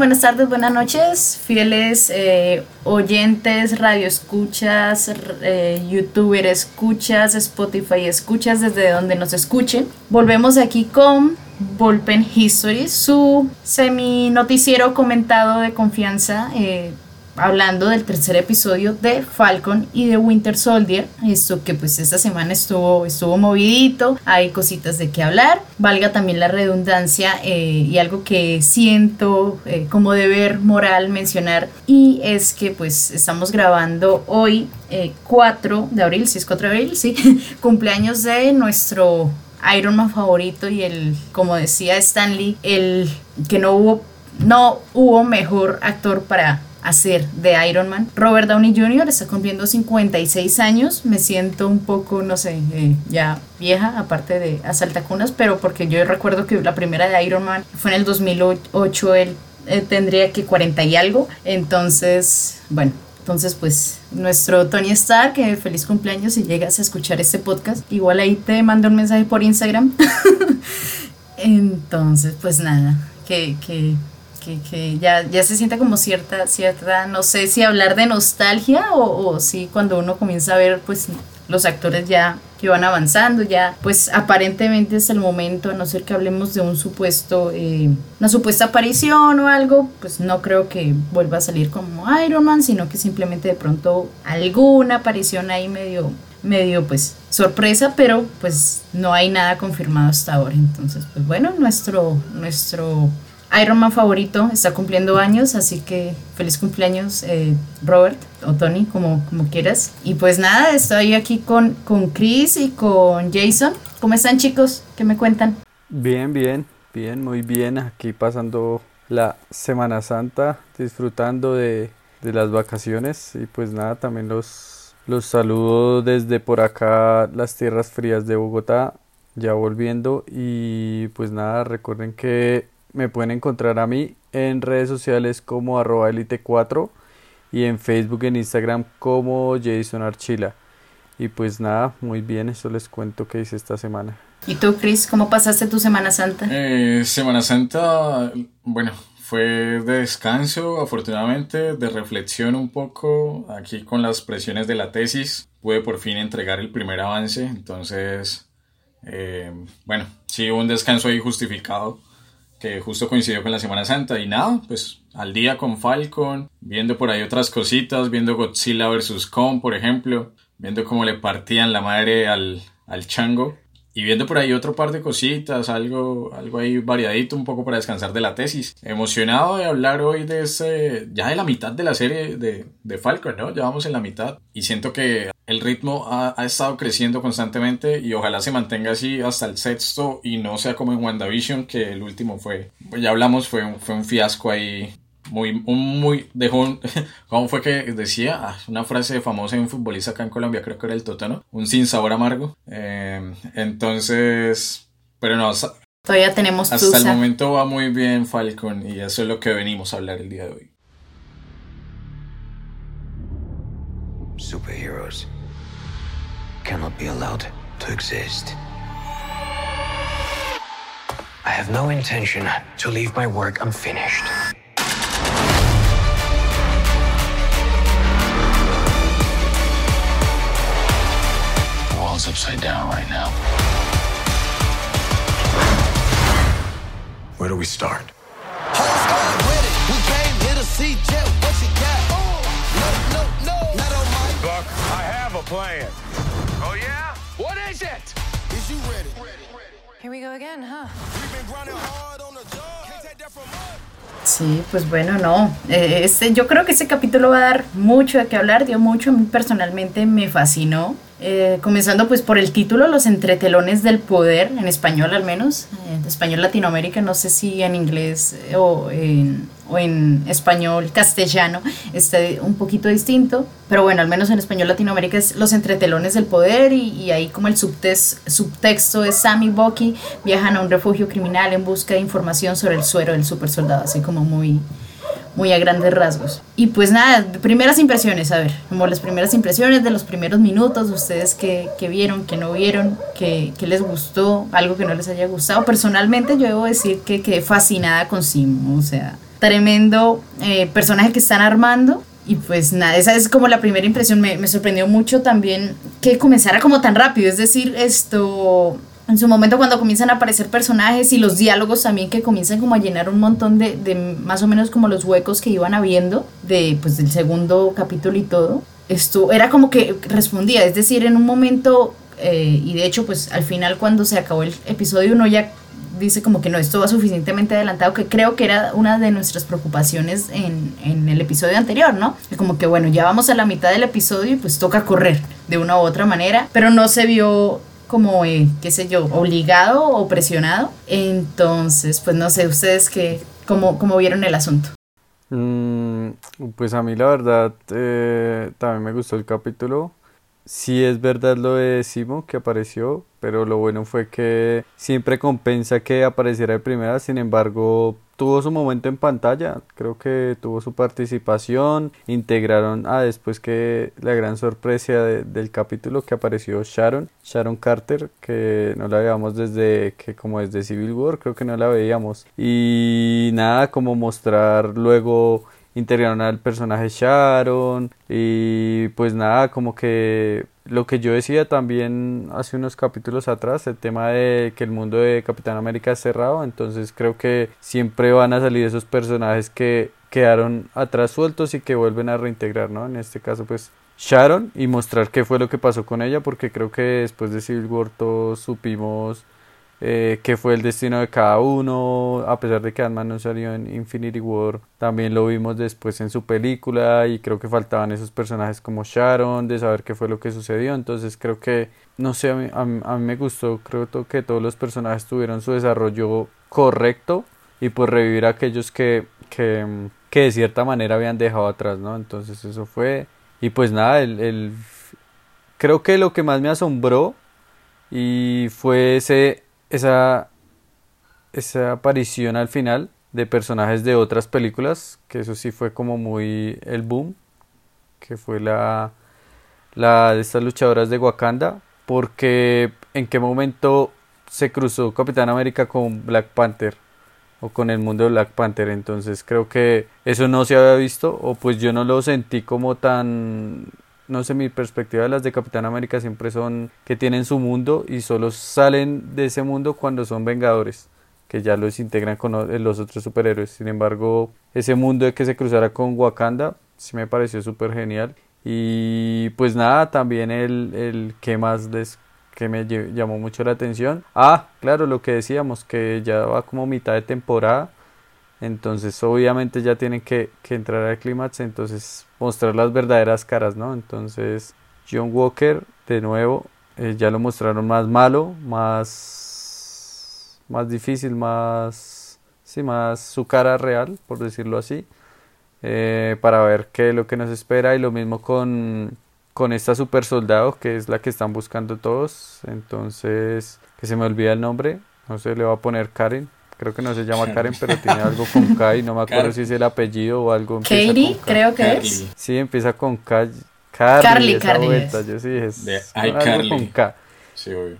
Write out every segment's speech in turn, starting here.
buenas tardes, buenas noches, fieles eh, oyentes, radio escuchas, eh, youtuber escuchas, Spotify escuchas, desde donde nos escuchen. Volvemos aquí con Volpen History, su semi noticiero comentado de confianza. Eh, hablando del tercer episodio de Falcon y de Winter Soldier. Esto que pues esta semana estuvo, estuvo movidito, hay cositas de qué hablar. Valga también la redundancia eh, y algo que siento eh, como deber moral mencionar y es que pues estamos grabando hoy 4 eh, de abril, si es 4 de abril, sí, cumpleaños de nuestro Iron Man favorito y el, como decía Stanley, el que no hubo, no hubo mejor actor para hacer de Iron Man. Robert Downey Jr. está cumpliendo 56 años, me siento un poco, no sé, eh, ya vieja, aparte de asaltacunas, pero porque yo recuerdo que la primera de Iron Man fue en el 2008, él eh, tendría que 40 y algo, entonces, bueno. Entonces, pues, nuestro Tony Stark, que feliz cumpleaños si llegas a escuchar este podcast. Igual ahí te mando un mensaje por Instagram. Entonces, pues nada, que, que que, ya, ya se siente como cierta, cierta, no sé si hablar de nostalgia o, o si cuando uno comienza a ver pues los actores ya que van avanzando, ya pues aparentemente es el momento, a no ser que hablemos de un supuesto, eh, una supuesta aparición o algo, pues no creo que vuelva a salir como Iron Man, sino que simplemente de pronto alguna aparición ahí medio medio pues sorpresa, pero pues no hay nada confirmado hasta ahora. Entonces, pues bueno, nuestro nuestro Iron Man favorito está cumpliendo años, así que feliz cumpleaños eh, Robert o Tony, como, como quieras. Y pues nada, estoy aquí con, con Chris y con Jason. ¿Cómo están chicos? ¿Qué me cuentan? Bien, bien, bien, muy bien. Aquí pasando la Semana Santa, disfrutando de, de las vacaciones y pues nada, también los, los saludo desde por acá, las tierras frías de Bogotá, ya volviendo y pues nada, recuerden que me pueden encontrar a mí en redes sociales como arroba elite4 y en Facebook, en Instagram como Jason Archila. Y pues nada, muy bien, eso les cuento que hice esta semana. ¿Y tú, Chris, cómo pasaste tu Semana Santa? Eh, semana Santa, bueno, fue de descanso, afortunadamente, de reflexión un poco, aquí con las presiones de la tesis, pude por fin entregar el primer avance, entonces, eh, bueno, sí, un descanso ahí justificado que justo coincidió con la Semana Santa. Y nada, pues al día con Falcon, viendo por ahí otras cositas, viendo Godzilla vs. Kong, por ejemplo, viendo cómo le partían la madre al, al chango. Y viendo por ahí otro par de cositas, algo, algo ahí variadito, un poco para descansar de la tesis. Emocionado de hablar hoy de ese, ya de la mitad de la serie de, de Falcon, ¿no? Ya vamos en la mitad. Y siento que el ritmo ha, ha, estado creciendo constantemente y ojalá se mantenga así hasta el sexto y no sea como en WandaVision, que el último fue, pues ya hablamos, fue un, fue un fiasco ahí muy, un muy, dejó un, ¿cómo fue que decía? Ah, una frase famosa de un futbolista acá en Colombia, creo que era el Totano, un sin sabor amargo. Eh, entonces, pero no, todavía tenemos Hasta el momento va muy bien Falcon y eso es lo que venimos a hablar el día de hoy. Superheroes cannot be allowed to exist. I have no intention to leave my work unfinished. upside down right now. Where do we start? Buck, I have a plan. Sí, pues bueno, no. Eh, este, yo creo que este capítulo va a dar mucho de qué hablar, dio mucho. A mí personalmente me fascinó. Eh, comenzando pues por el título, Los entretelones del poder, en español al menos, en español Latinoamérica, no sé si en inglés eh, o en, o en español castellano está un poquito distinto, pero bueno, al menos en español Latinoamérica es Los entretelones del poder y, y ahí como el subtes, subtexto es Sam y Bucky viajan a un refugio criminal en busca de información sobre el suero del supersoldado, así como muy muy a grandes rasgos. Y pues nada, primeras impresiones, a ver, como las primeras impresiones de los primeros minutos, ustedes que, que vieron, que no vieron, que, que, les gustó, algo que no les haya gustado. Personalmente yo debo decir que quedé fascinada con Simo, o sea, tremendo eh, personaje que están armando. Y pues nada, esa es como la primera impresión. Me, me sorprendió mucho también que comenzara como tan rápido. Es decir, esto, en su momento cuando comienzan a aparecer personajes y los diálogos también que comienzan como a llenar un montón de, de más o menos como los huecos que iban habiendo de, pues, del segundo capítulo y todo. Esto era como que respondía, es decir, en un momento, eh, y de hecho pues al final cuando se acabó el episodio uno ya dice como que no, esto va suficientemente adelantado, que creo que era una de nuestras preocupaciones en, en el episodio anterior, ¿no? Como que bueno, ya vamos a la mitad del episodio y pues toca correr de una u otra manera, pero no se vio como, eh, qué sé yo, obligado o presionado. Entonces, pues no sé, ustedes qué, cómo, cómo vieron el asunto. Mm, pues a mí la verdad eh, también me gustó el capítulo. Sí es verdad lo de Simo que apareció, pero lo bueno fue que siempre compensa que apareciera de primera, sin embargo tuvo su momento en pantalla, creo que tuvo su participación, integraron a después que la gran sorpresa de- del capítulo que apareció Sharon, Sharon Carter, que no la veíamos desde que como desde Civil War, creo que no la veíamos. Y nada, como mostrar luego integraron al personaje Sharon y pues nada, como que lo que yo decía también hace unos capítulos atrás, el tema de que el mundo de Capitán América es cerrado, entonces creo que siempre van a salir esos personajes que quedaron atrás sueltos y que vuelven a reintegrar, ¿no? En este caso pues Sharon y mostrar qué fue lo que pasó con ella, porque creo que después de Civil War todos supimos eh, qué fue el destino de cada uno, a pesar de que Ant-Man no salió en Infinity War, también lo vimos después en su película y creo que faltaban esos personajes como Sharon, de saber qué fue lo que sucedió, entonces creo que, no sé, a mí, a mí- a mí me gustó, creo que todos los personajes tuvieron su desarrollo correcto y pues revivir a aquellos que, que, que de cierta manera habían dejado atrás, ¿no? Entonces eso fue, y pues nada, el, el, creo que lo que más me asombró y fue ese, esa, esa aparición al final de personajes de otras películas, que eso sí fue como muy el boom, que fue la, la de estas luchadoras de Wakanda, porque en qué momento se cruzó Capitán América con Black Panther o con el mundo de Black Panther, entonces creo que eso no se había visto o pues yo no lo sentí como tan no sé, mi perspectiva de las de Capitán América siempre son que tienen su mundo y solo salen de ese mundo cuando son vengadores, que ya los integran con los otros superhéroes. Sin embargo, ese mundo de que se cruzara con Wakanda, sí me pareció súper genial. Y pues nada, también el, el que más les que me llamó mucho la atención. Ah, claro, lo que decíamos, que ya va como mitad de temporada. Entonces, obviamente ya tienen que, que entrar al clímax, entonces mostrar las verdaderas caras, ¿no? Entonces, John Walker, de nuevo, eh, ya lo mostraron más malo, más, más difícil, más, sí, más su cara real, por decirlo así, eh, para ver qué es lo que nos espera. Y lo mismo con, con esta super soldado, que es la que están buscando todos. Entonces, que se me olvida el nombre, no sé, le voy a poner Karen. Creo que no se llama Karen, pero tiene algo con K y no me acuerdo si es el apellido o algo. Katie, creo que Carly. es. Sí, empieza con K. Carly, Carly, esa Carly vuelta, es. yo sí es De algo iCarly. con K. Sí, obvio.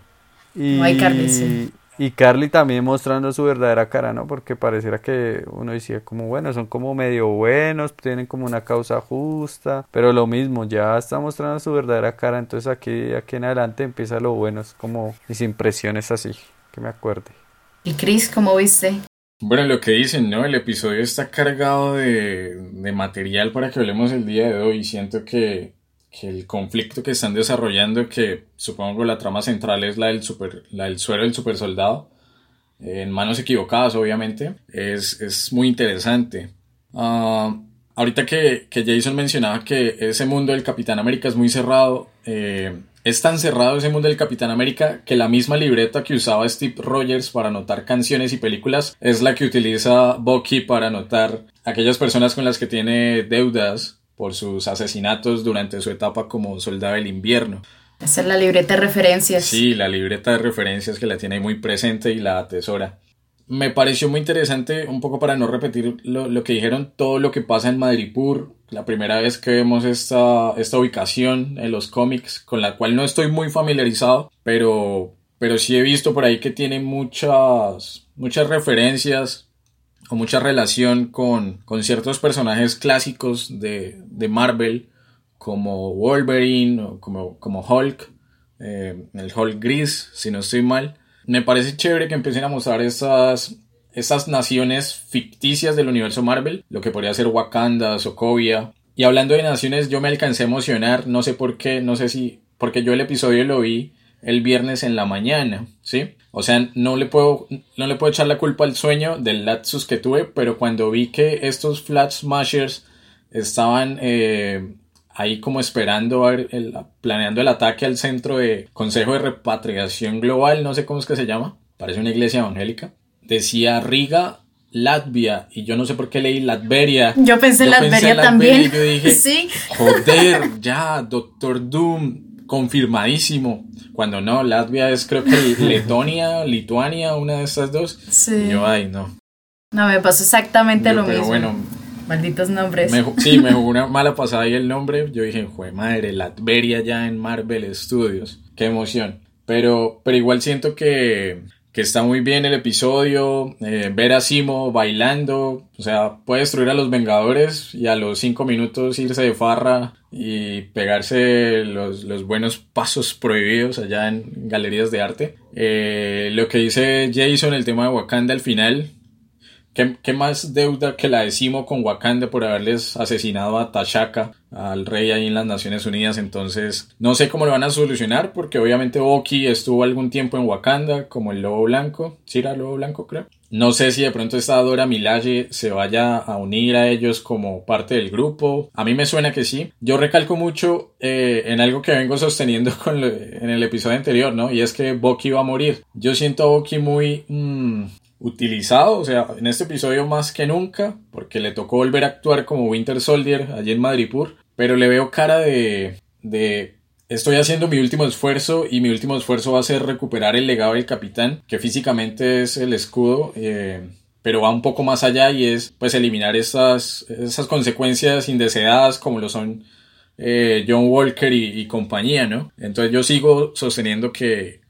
Y, No hay Carly, sí. y Carly también mostrando su verdadera cara, ¿no? Porque pareciera que uno decía como, bueno, son como medio buenos, tienen como una causa justa, pero lo mismo, ya está mostrando su verdadera cara, entonces aquí, aquí en adelante empieza lo bueno, es como mis impresiones así, que me acuerde. ¿Y Chris, cómo viste? Bueno, lo que dicen, ¿no? El episodio está cargado de, de material para que hablemos el día de hoy. Siento que, que el conflicto que están desarrollando, que supongo la trama central es la del, super, la del suero del super soldado, en manos equivocadas, obviamente, es, es muy interesante. Ah, ahorita que, que Jason mencionaba que ese mundo del Capitán América es muy cerrado, eh, es tan cerrado ese mundo del Capitán América que la misma libreta que usaba Steve Rogers para anotar canciones y películas es la que utiliza Bucky para anotar aquellas personas con las que tiene deudas por sus asesinatos durante su etapa como soldado del invierno. Esa es la libreta de referencias. Sí, la libreta de referencias que la tiene muy presente y la atesora. Me pareció muy interesante, un poco para no repetir lo, lo que dijeron, todo lo que pasa en Madripur, la primera vez que vemos esta, esta ubicación en los cómics, con la cual no estoy muy familiarizado, pero, pero sí he visto por ahí que tiene muchas, muchas referencias o mucha relación con, con ciertos personajes clásicos de, de Marvel, como Wolverine o como, como Hulk, eh, el Hulk gris, si no estoy mal. Me parece chévere que empiecen a mostrar esas, esas naciones ficticias del universo Marvel, lo que podría ser Wakanda, Sokovia. Y hablando de naciones, yo me alcancé a emocionar, no sé por qué, no sé si, porque yo el episodio lo vi el viernes en la mañana, ¿sí? O sea, no le puedo, no le puedo echar la culpa al sueño del lapsus que tuve, pero cuando vi que estos Flat Smashers estaban eh, ahí como esperando, a ver, el- planeando el ataque al centro de Consejo de Repatriación Global, no sé cómo es que se llama, parece una iglesia evangélica, decía Riga, Latvia, y yo no sé por qué leí Latveria. Yo pensé en Latveria también. y yo dije, Sí. Joder, ya, Doctor Doom, confirmadísimo. Cuando no, Latvia es creo que Letonia, Lituania, una de estas dos. Sí. Y yo, ay, no. No, me pasó exactamente Yo, lo pero mismo. bueno, Malditos nombres. sí, me jugó una mala pasada ahí el nombre. Yo dije, jue madre, Latveria ya en Marvel Studios. Qué emoción. Pero, pero igual siento que, que está muy bien el episodio. eh, ver a Simo bailando. O sea, puede destruir a los Vengadores y a los cinco minutos irse de farra y pegarse los, los buenos pasos prohibidos allá en galerías de arte. Eh, lo que dice Jason, el tema de Wakanda al final, ¿Qué, más deuda que la de Simo con Wakanda por haberles asesinado a T'Chaka, al rey ahí en las Naciones Unidas? Entonces, no sé cómo lo van a solucionar, porque obviamente Oki estuvo algún tiempo en Wakanda, como el Lobo Blanco. ¿Sí era Lobo Blanco, creo? No sé si de pronto esta Dora Milaje se vaya a unir a ellos como parte del grupo. A mí me suena que sí. Yo recalco mucho eh, en algo que vengo sosteniendo en el episodio anterior, ¿no? Y es que Bucky va a morir. Yo siento a Bucky muy... mm, utilizado, o sea, en este episodio más que nunca, porque le tocó volver a actuar como Winter Soldier allí en Madripur, pero le veo cara de, de estoy haciendo mi último esfuerzo y mi último esfuerzo va a ser recuperar el legado del capitán, que físicamente es el escudo, eh, pero va un poco más allá y es pues eliminar esas, esas consecuencias indeseadas como lo son eh, John Walker y, y compañía, ¿no? Entonces yo sigo sosteniendo que,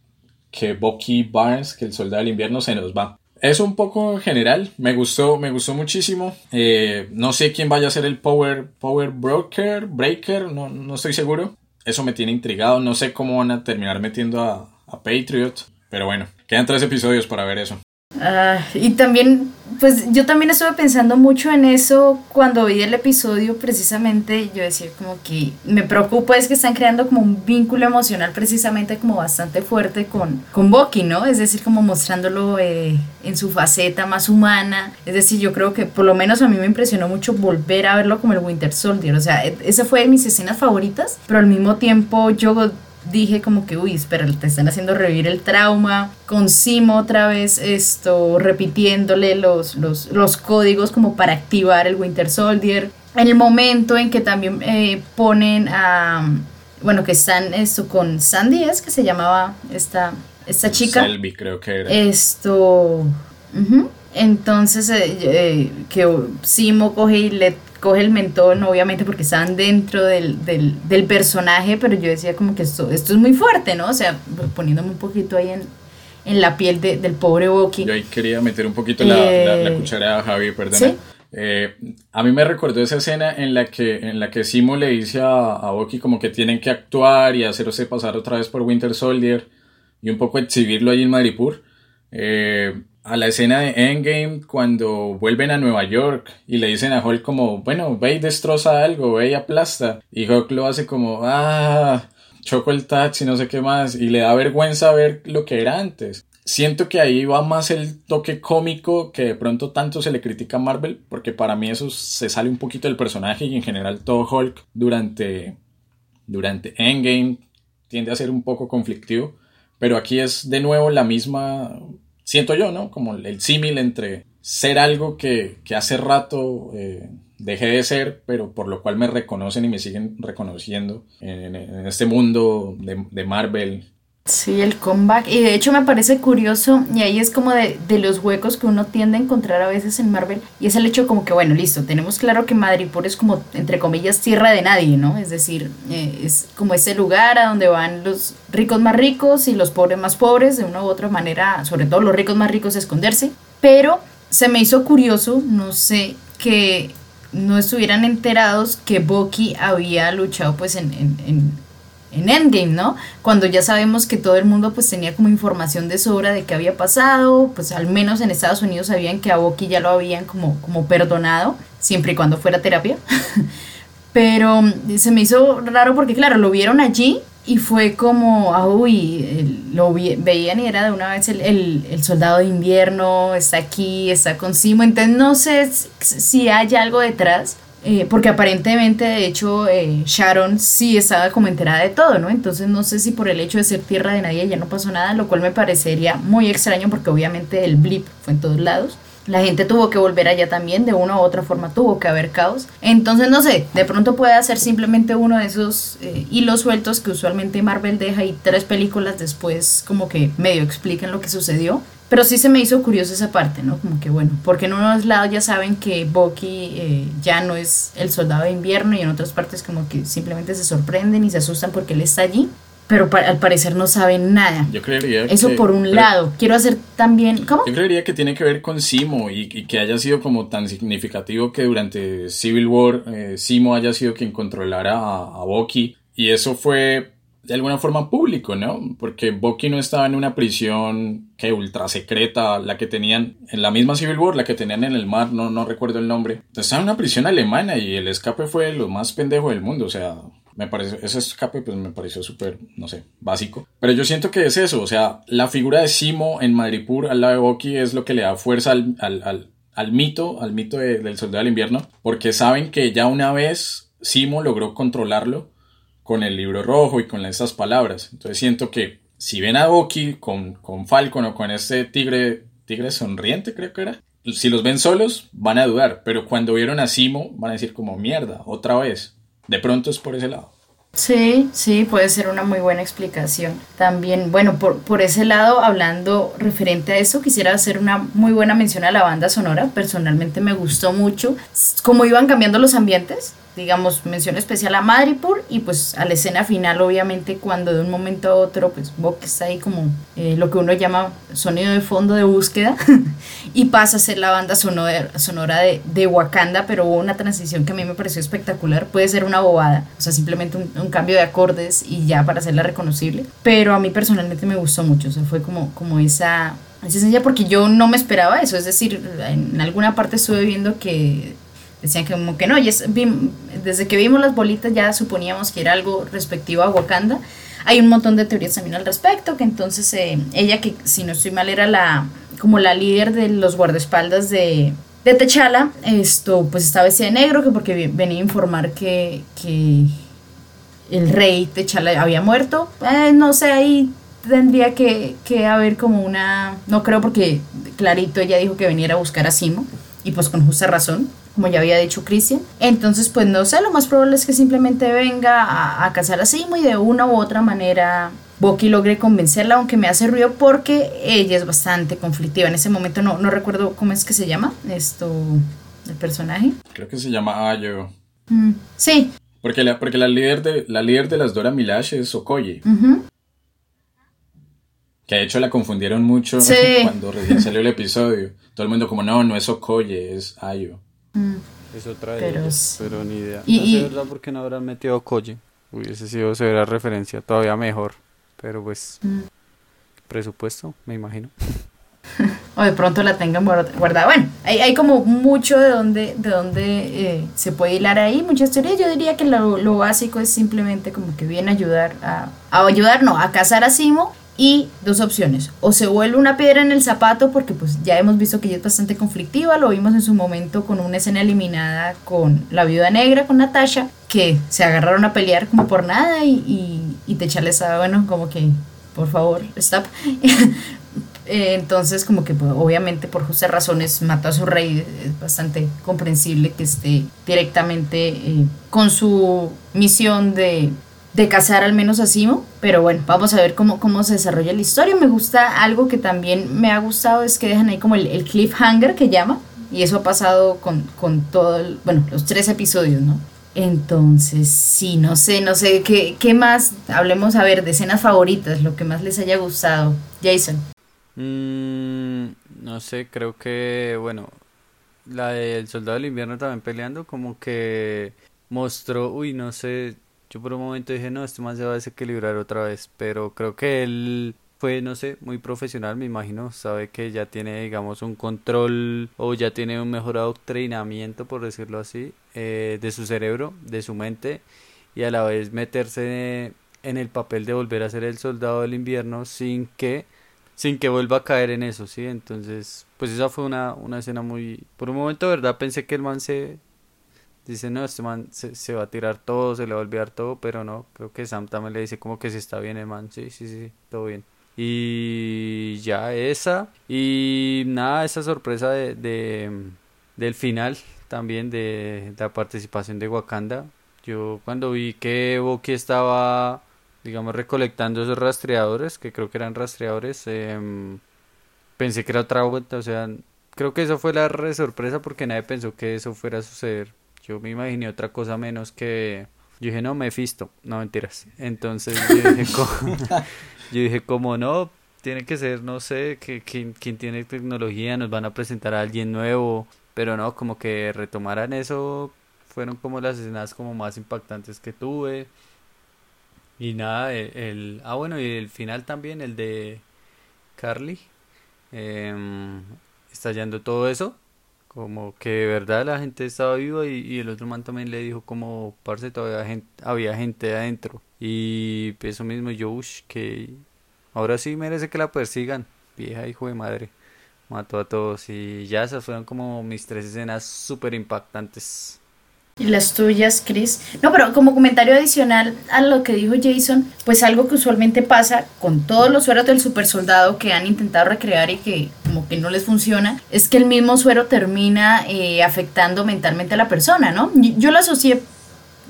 que Bucky Barnes, que el soldado del invierno, se nos va. Es un poco general, me gustó, me gustó muchísimo. Eh, no sé quién vaya a ser el Power, Power Broker, Breaker, no, no estoy seguro. Eso me tiene intrigado, no sé cómo van a terminar metiendo a, a Patriot. Pero bueno, quedan tres episodios para ver eso. Ah, y también, pues yo también estuve pensando mucho en eso cuando vi el episodio, precisamente yo decía como que me preocupa es que están creando como un vínculo emocional precisamente como bastante fuerte con, con Bucky, ¿no? Es decir, como mostrándolo eh, en su faceta más humana. Es decir, yo creo que por lo menos a mí me impresionó mucho volver a verlo como el Winter Soldier. O sea, e- esa fue de mis escenas favoritas, pero al mismo tiempo yo dije como que, uy, espera, te están haciendo revivir el trauma, con Simo otra vez esto, repitiéndole los, los, los códigos como para activar el Winter Soldier. En el momento en que también eh, ponen a, bueno, que están esto con Sandy, es que se llamaba esta, esta chica. Selby creo que era. Esto. Entonces, eh, eh, que Simo coge y le coge el mentón, obviamente porque estaban dentro del, del, del personaje, pero yo decía como que esto, esto es muy fuerte, ¿no? O sea, poniéndome un poquito ahí en, en la piel de- del pobre Bucky. Yo ahí quería meter un poquito la, la, la Eh, cuchara a Javi, perdona. ¿sí? Eh, a mí me recordó esa escena en la que, en la que Simo le dice a, a Bucky como que tienen que actuar y hacerse pasar otra vez por Winter Soldier y un poco exhibirlo ahí en Madripoor. Eh, a la escena de Endgame cuando vuelven a Nueva York y le dicen a Hulk como, bueno, ve y destroza algo, ve y aplasta. Y Hulk lo hace como, ah, choco el taxi, no sé qué más, y le da vergüenza ver lo que era antes. Siento que ahí va más el toque cómico que de pronto tanto se le critica a Marvel, porque para mí eso se sale un poquito del personaje y en general todo Hulk durante, durante Endgame tiende a ser un poco conflictivo, pero aquí es de nuevo la misma, siento yo, ¿no? Como el símil entre ser algo que, hace rato eh, dejé de ser, pero por lo cual me reconocen y me siguen reconociendo en, en este mundo de, de Marvel. Sí, el comeback. Y de hecho me parece curioso, y ahí es como de, de los huecos que uno tiende a encontrar a veces en Marvel, y es el hecho como que, bueno, listo, tenemos claro que Madripoor es como, entre comillas, tierra de nadie, ¿no? Es decir, eh, es como ese lugar a donde van los ricos más ricos y los pobres más pobres, de una u otra manera, sobre todo los ricos más ricos, a esconderse. Pero se me hizo curioso, no sé, que no estuvieran enterados que Bucky había luchado pues en, en Endgame, ¿no? Cuando ya sabemos que todo el mundo pues tenía como información de sobra de qué había pasado, pues al menos en Estados Unidos sabían que a Bucky ya lo habían como, como perdonado, siempre y cuando fuera terapia. Pero mm, se me hizo raro porque claro, lo vieron allí y fue como, ah, uy, lo vi- veían y era de una vez el, el- el soldado de invierno, está aquí, está con Simo, entonces no sé si hay algo detrás, eh, porque aparentemente, de hecho, eh, Sharon sí estaba como enterada de todo, ¿no? Entonces no sé si por el hecho de ser tierra de nadie ya no pasó nada, lo cual me parecería muy extraño porque obviamente el blip fue en todos lados. La gente tuvo que volver allá también, de una u otra forma tuvo que haber caos. Entonces, no sé, de pronto puede ser simplemente uno de esos eh, hilos sueltos que usualmente Marvel deja y tres películas después como que medio explican lo que sucedió. Pero sí se me hizo curioso esa parte, ¿no? Como que bueno, porque en unos lados ya saben que Bucky eh, ya no es el soldado de invierno y en otras partes como que simplemente se sorprenden y se asustan porque él está allí. Pero pa- al parecer no saben nada. Yo creería Eso que- por un lado. Quiero hacer también... ¿Cómo? Yo creería que tiene que ver con Simo y, y que haya sido como tan significativo que durante Civil War eh, Simo haya sido quien controlara a, a Bucky y eso fue de alguna forma público, ¿no? Porque Bucky no estaba en una prisión que ultra secreta, la que tenían en la misma Civil War, la que tenían en el mar, no, no recuerdo el nombre. Estaba en una prisión alemana y el escape fue lo más pendejo del mundo, o sea, me parece, ese escape pues me pareció súper, no sé, básico. Pero yo siento que es eso, o sea, la figura de Simo en Madripoor al lado de Bucky es lo que le da fuerza al, al, al, al mito, al mito de- del soldado del invierno, porque saben que ya una vez Simo logró controlarlo con el libro rojo y con estas palabras. Entonces siento que si ven a Bucky con, con Falcon o con este tigre, tigre sonriente creo que era, si los ven solos van a dudar, pero cuando vieron a Simo van a decir como mierda, otra vez. De pronto es por ese lado. Sí, sí, puede ser una muy buena explicación. También, bueno, por, por ese lado, hablando referente a eso, quisiera hacer una muy buena mención a la banda sonora. Personalmente me gustó mucho cómo iban cambiando los ambientes. Digamos, mención especial a Madripoor y pues a la escena final, obviamente, cuando de un momento a otro, pues Bok está ahí como eh, lo que uno llama sonido de fondo de búsqueda y pasa a ser la banda sonora, sonora de, de Wakanda, pero hubo una transición que a mí me pareció espectacular. Puede ser una bobada, o sea, simplemente un, un cambio de acordes y ya para hacerla reconocible, pero a mí personalmente me gustó mucho, o sea, fue como, como esa, esa esencia porque yo no me esperaba eso, es decir, en alguna parte estuve viendo que decían que como que no, y es- desde que vimos las bolitas ya suponíamos que era algo respectivo a Wakanda. Hay un montón de teorías también al respecto, que entonces eh, ella que si no estoy mal era la como la líder de los guardaespaldas de, de T'Challa, esto pues estaba vestida de negro, que porque venía a informar que, que el rey T'Challa había muerto. Eh, no sé, ahí tendría que, que haber como una... No creo porque clarito ella dijo que veniera a buscar a Simo y pues con justa razón, como ya había dicho Christian. Entonces pues no sé, lo más probable es que simplemente venga a, a cazar a Simo y de una u otra manera Bucky logre convencerla, aunque me hace ruido porque ella es bastante conflictiva. En ese momento no, no recuerdo cómo es que se llama esto, el personaje. Creo que se llama Ayo. Mm, sí, Porque la, porque la líder de la líder de las Dora Milaje es Okoye. Que de hecho la confundieron mucho Sí. cuando recién salió el episodio. Todo el mundo como, no, no es Okoye, es Ayo. Es otra de Pero ellas, pero ni idea. Y- no y- sé, verdad, por qué no habrán metido Koji. Hubiese sido severa referencia, todavía mejor. Pero pues, Mm. presupuesto, me imagino. o de pronto la tengan guard- guardada. Bueno, hay, hay como mucho de donde, de donde eh, se puede hilar ahí, muchas teorías. Yo diría que lo, básico es simplemente como que viene a ayudar a, a ayudar, no, a cazar a Simo. Y dos opciones, o se vuelve una piedra en el zapato porque pues ya hemos visto que ella es bastante conflictiva, lo vimos en su momento con una escena eliminada con la viuda negra, con Natasha, que se agarraron a pelear como por nada y, y, y estaba, bueno, como que, por favor, stop. Eh, Entonces, como que pues, obviamente por justas razones mató a su rey. Es bastante comprensible que esté directamente eh, con su misión de, de cazar al menos a Simo. Pero bueno, vamos a ver cómo, cómo se desarrolla la historia. Me gusta algo que también me ha gustado es que dejan ahí como el, cliffhanger que llama. Y eso ha pasado con, con todo, bueno, los tres episodios, ¿no? Entonces, sí, no sé, no sé, ¿qué, ¿qué más? Hablemos, a ver, de escenas favoritas, lo que más les haya gustado. Jason. Mm, no sé, creo que, bueno, la del Soldado del Invierno también peleando, como que mostró, uy, no sé, yo por un momento dije, no, este man se va a desequilibrar otra vez, pero creo que él fue, no sé, muy profesional, me imagino, sabe que ya tiene, digamos, un control o ya tiene un mejor adoctrinamiento, por decirlo así, eh, de su cerebro, de su mente, y a la vez meterse en el papel de volver a ser el soldado del invierno sin que sin que vuelva a caer en eso, ¿sí? Entonces, pues esa fue una, una escena muy... Por un momento, de verdad, pensé que el man se... Dice, no, este man se, se va a tirar todo, se le va a olvidar todo, pero no, creo que Sam también le dice como que si está bien el man, sí, sí, sí, todo bien. Y ya esa, y nada, esa sorpresa de, de del final también de la participación de Wakanda. Yo cuando vi que Boki estaba digamos, recolectando esos rastreadores, que creo que eran rastreadores, em, pensé que era otra vuelta, o sea, creo que eso fue la re sorpresa porque nadie pensó que eso fuera a suceder. Yo me imaginé otra cosa menos que... Yo dije, no, Mephisto, no mentiras. Entonces yo dije, como, no, tiene que ser, no sé, que quien tiene tecnología, nos van a presentar a alguien nuevo, pero no, como que retomaran eso, fueron como las escenas como más impactantes que tuve. Y nada, el, el- ah bueno, y el final también, el de Carly, em, estallando todo eso, como que de verdad la gente estaba viva y, el otro man también le dijo como, parce, todavía gen- había gente adentro. Y eso mismo, yo, ush, que ahora sí merece que la persigan, vieja hijo de madre, mató a todos y ya esas fueron como mis tres escenas súper impactantes. Y las tuyas, Chris. No, pero como comentario adicional a lo que dijo Jason, pues algo que usualmente pasa con todos los sueros del super soldado que han intentado recrear y que como que no les funciona, es que el mismo suero termina eh, afectando mentalmente a la persona, ¿no? Yo, lo asocié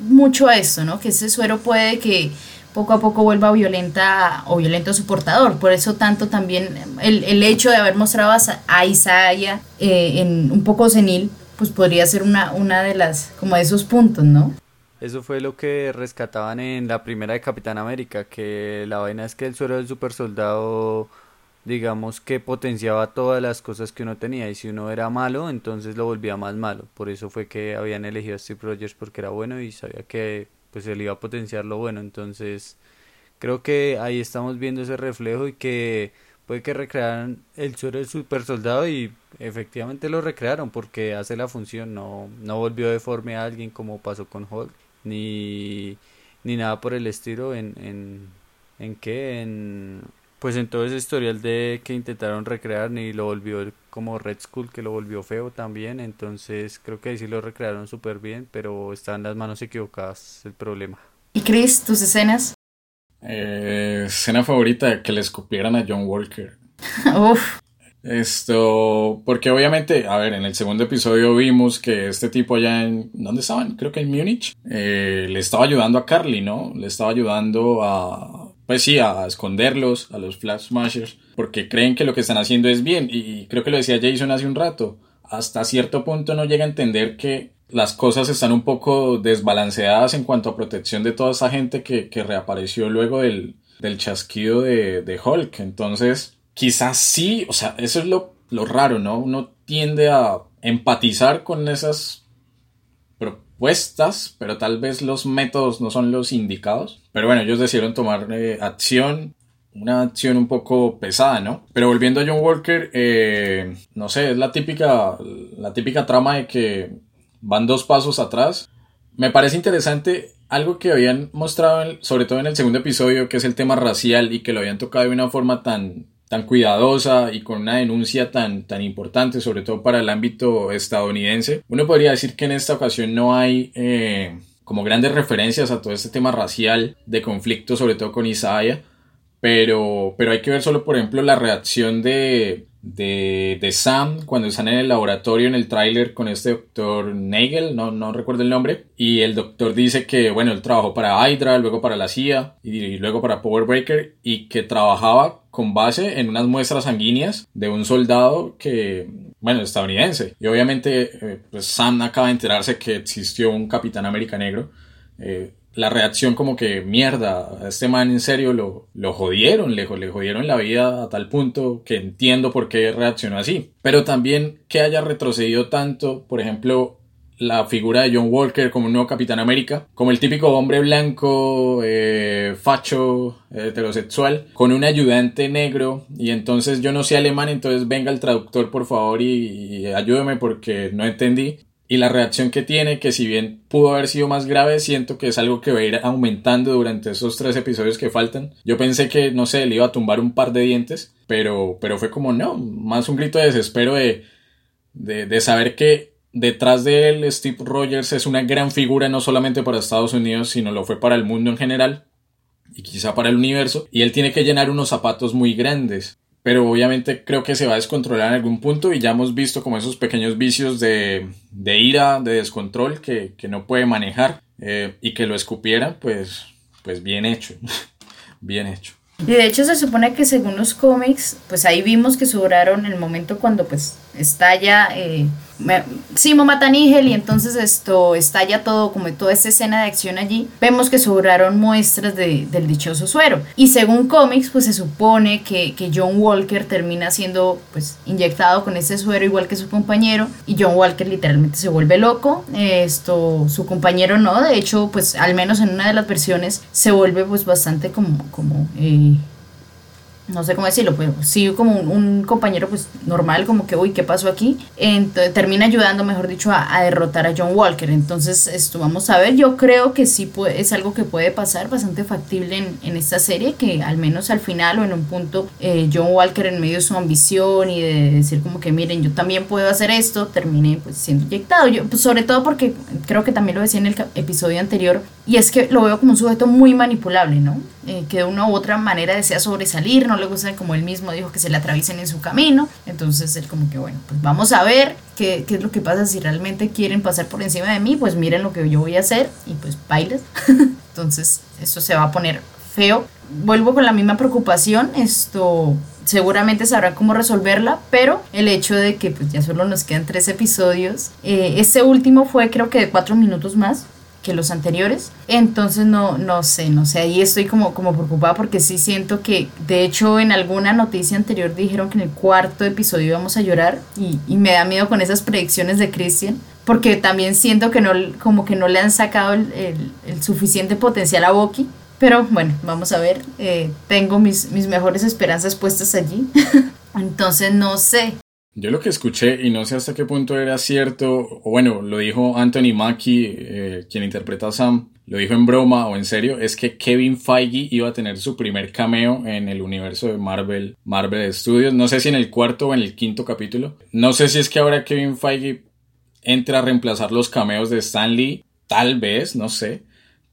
mucho a esto, ¿no? Que ese suero puede que poco a poco vuelva violenta o violento a su portador. Por eso tanto también el, el hecho de haber mostrado a Isaiah eh, en un poco senil, pues podría ser una, una de las, como de esos puntos, ¿no? Eso fue lo que rescataban en la primera de Capitán América, que la vaina es que el suero del super soldado, digamos que potenciaba todas las cosas que uno tenía, y si uno era malo, entonces lo volvía más malo. Por eso fue que habían elegido a Steve Rogers porque era bueno y sabía que pues él iba a potenciar lo bueno. Entonces, creo que ahí estamos viendo ese reflejo y que puede que recrearan el suero del super soldado y efectivamente lo recrearon porque hace la función, no, no volvió deforme a alguien como pasó con Hulk, ni, ni nada por el estilo en, en, en qué, en pues en todo ese historial de que intentaron recrear ni lo volvió como Red Skull que lo volvió feo también, entonces creo que ahí sí lo recrearon súper bien, pero están las manos equivocadas el problema. Y Chris, tus escenas. Eh, escena favorita, que le escupieran a John Walker. Uf, Esto, porque obviamente, a ver, en el segundo episodio vimos que este tipo allá en, ¿dónde estaban? Creo que en Múnich, eh, le estaba ayudando a Carly, ¿no? Le estaba ayudando a, pues sí, a esconderlos, a los Flash Smashers, porque creen que lo que están haciendo es bien, y creo que lo decía Jason hace un rato, hasta cierto punto no llega a entender que las cosas están un poco desbalanceadas en cuanto a protección de toda esa gente que, que reapareció luego del, del chasquido de, de Hulk, entonces quizás sí, o sea, eso es lo, lo raro, ¿no? Uno tiende a empatizar con esas propuestas, pero tal vez los métodos no son los indicados. Pero bueno, ellos decidieron tomar eh, acción, una acción un poco pesada, ¿no? Pero volviendo a John Walker, eh, no sé, es la típica, la típica trama de que van dos pasos atrás. Me parece interesante algo que habían mostrado, sobre todo en el segundo episodio, que es el tema racial y que lo habían tocado de una forma tan, tan cuidadosa y con una denuncia tan, tan importante, sobre todo para el ámbito estadounidense. Uno podría decir que en esta ocasión no hay eh, como grandes referencias a todo este tema racial de conflicto, sobre todo con Isaiah. Pero, pero hay que ver solo, por ejemplo, la reacción de, de, de Sam cuando están en el laboratorio en el tráiler con este doctor Nagel, no, no recuerdo el nombre, y el doctor dice que, bueno, él trabajó para Hydra, luego para la CIA y, luego para Power Breaker y que trabajaba con base en unas muestras sanguíneas de un soldado que, bueno, estadounidense. Y obviamente, eh, pues Sam acaba de enterarse que existió un Capitán América Negro. Eh, la reacción como que mierda, a este man en serio lo, lo jodieron, le, le jodieron la vida a tal punto que entiendo por qué reaccionó así. Pero también que haya retrocedido tanto, por ejemplo, la figura de John Walker como un nuevo Capitán América, como el típico hombre blanco, eh, facho, heterosexual, con un ayudante negro, y entonces yo no sé alemán, entonces venga el traductor por favor y, y ayúdeme porque no entendí. Y la reacción que tiene, que si bien pudo haber sido más grave, siento que es algo que va a ir aumentando durante esos tres episodios que faltan. Yo pensé que, no sé, le iba a tumbar un par de dientes, pero, pero fue como no, más un grito de desespero de, de, de saber que detrás de él Steve Rogers es una gran figura no solamente para Estados Unidos, sino lo fue para el mundo en general y quizá para el universo, y él tiene que llenar unos zapatos muy grandes. Pero obviamente creo que se va a descontrolar en algún punto y ya hemos visto como esos pequeños vicios de, de ira, de descontrol que, que no puede manejar eh, y que lo escupiera, pues, pues bien hecho, bien hecho. Y de hecho se supone que según los cómics, pues ahí vimos que sobraron el momento cuando pues estalla, eh, me- Simo mata a Nigel y entonces esto estalla todo, como toda esta escena de acción allí, vemos que sobraron muestras de- del dichoso suero. Y según cómics, pues se supone que, que John Walker termina siendo pues inyectado con ese suero igual que su compañero y John Walker literalmente se vuelve loco, esto su compañero no, de hecho pues al menos en una de las versiones se vuelve pues bastante como, como eh, no sé cómo decirlo, pues sí, como un, compañero pues normal, como que, uy, ¿qué pasó aquí? Ent- termina ayudando, mejor dicho, a, derrotar a John Walker. Entonces, esto vamos a ver, yo creo que sí es algo que puede pasar, bastante factible en, en esta serie, que al menos al final o en un punto, eh, John Walker en medio de su ambición y de decir como que, miren, yo también puedo hacer esto, termine pues siendo inyectado. Yo, pues, sobre todo porque creo que también lo decía en el episodio anterior, y es que lo veo como un sujeto muy manipulable, ¿no? Eh, que de una u otra manera desea sobresalir, no le gusta como él mismo dijo que se le atraviesen en su camino, entonces él como que bueno, pues vamos a ver qué, qué es lo que pasa si realmente quieren pasar por encima de mí, pues miren lo que yo voy a hacer y pues bailes. entonces esto se va a poner feo. Vuelvo con la misma preocupación, esto seguramente sabrán cómo resolverla, pero el hecho de que pues ya solo nos quedan tres episodios, eh, este último fue creo que de cuatro minutos más, que los anteriores. Entonces no, no sé, no sé, ahí estoy como, como preocupada porque sí siento que, de hecho, en alguna noticia anterior dijeron que en el cuarto episodio íbamos a llorar y, y me da miedo con esas predicciones de Christian. Porque también siento que no, como que no le han sacado el, el- suficiente potencial a Boki. Pero bueno, vamos a ver. eh, tengo mis, mis mejores esperanzas puestas allí. Entonces no sé. Yo lo que escuché, y no sé hasta qué punto era cierto, o bueno, lo dijo Anthony Mackie, eh, quien interpreta a Sam, lo dijo en broma o en serio, es que Kevin Feige iba a tener su primer cameo en el universo de Marvel, Marvel Studios. No sé si en el cuarto o en el quinto capítulo. No sé si es que ahora Kevin Feige entra a reemplazar los cameos de Stan Lee, tal vez, no sé.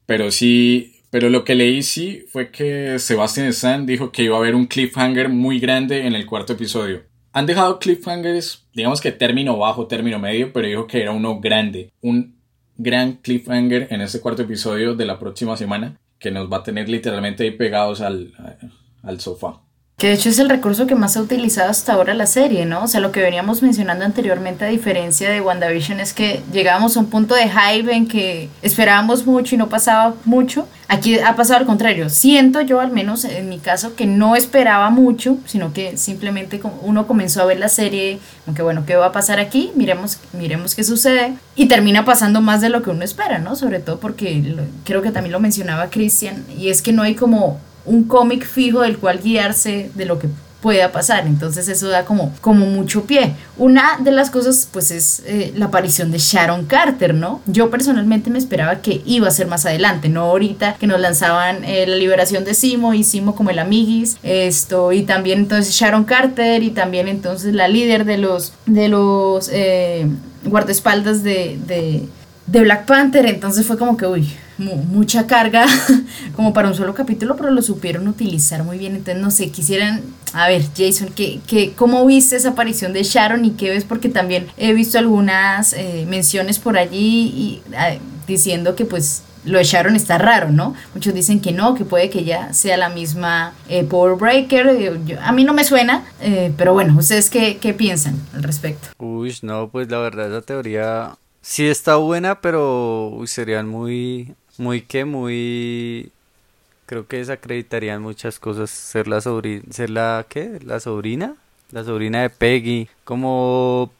Pero sí, pero lo que leí sí fue que Sebastian Stan dijo que iba a haber un cliffhanger muy grande en el cuarto episodio. Han dejado cliffhangers, digamos que término bajo, término medio, pero dijo que era uno grande. Un gran cliffhanger en este cuarto episodio de la próxima semana que nos va a tener literalmente ahí pegados al, al sofá. Que de hecho es el recurso que más ha utilizado hasta ahora la serie, ¿no? O sea, lo que veníamos mencionando anteriormente, a diferencia de WandaVision, es que llegábamos a un punto de hype en que esperábamos mucho y no pasaba mucho. Aquí ha pasado al contrario. Siento yo, al menos en mi caso, que no esperaba mucho, sino que simplemente uno comenzó a ver la serie, aunque bueno, ¿qué va a pasar aquí? Miremos, miremos qué sucede. Y termina pasando más de lo que uno espera, ¿no? Sobre todo porque creo que también lo mencionaba Christian, y es que no hay como un cómic fijo del cual guiarse de lo que pueda pasar. Entonces eso da como, como mucho pie. Una de las cosas pues es eh, la aparición de Sharon Carter, ¿no? Yo personalmente me esperaba que iba a ser más adelante, no ahorita que nos lanzaban eh, la liberación de Simo y Simo como el amiguis, esto y también entonces Sharon Carter y también entonces la líder de los de los eh, guardaespaldas de, de de Black Panther, entonces fue como que, uy, mucha carga como para un solo capítulo, pero lo supieron utilizar muy bien, entonces no sé, quisieran, a ver, Jason, ¿qué, qué, ¿cómo viste esa aparición de Sharon y qué ves? Porque también he visto algunas eh, menciones por allí y, diciendo que pues lo de Sharon está raro, ¿no? Muchos dicen que no, que puede que ella sea la misma eh, Power Breaker, eh, yo- a mí no me suena, eh, pero bueno, ¿ustedes qué, qué piensan al respecto? Uy, no, pues la verdad esa teoría sí está buena, pero serían muy muy que muy creo que desacreditarían muchas cosas ser la sobrina ser la qué la sobrina la sobrina de Peggy como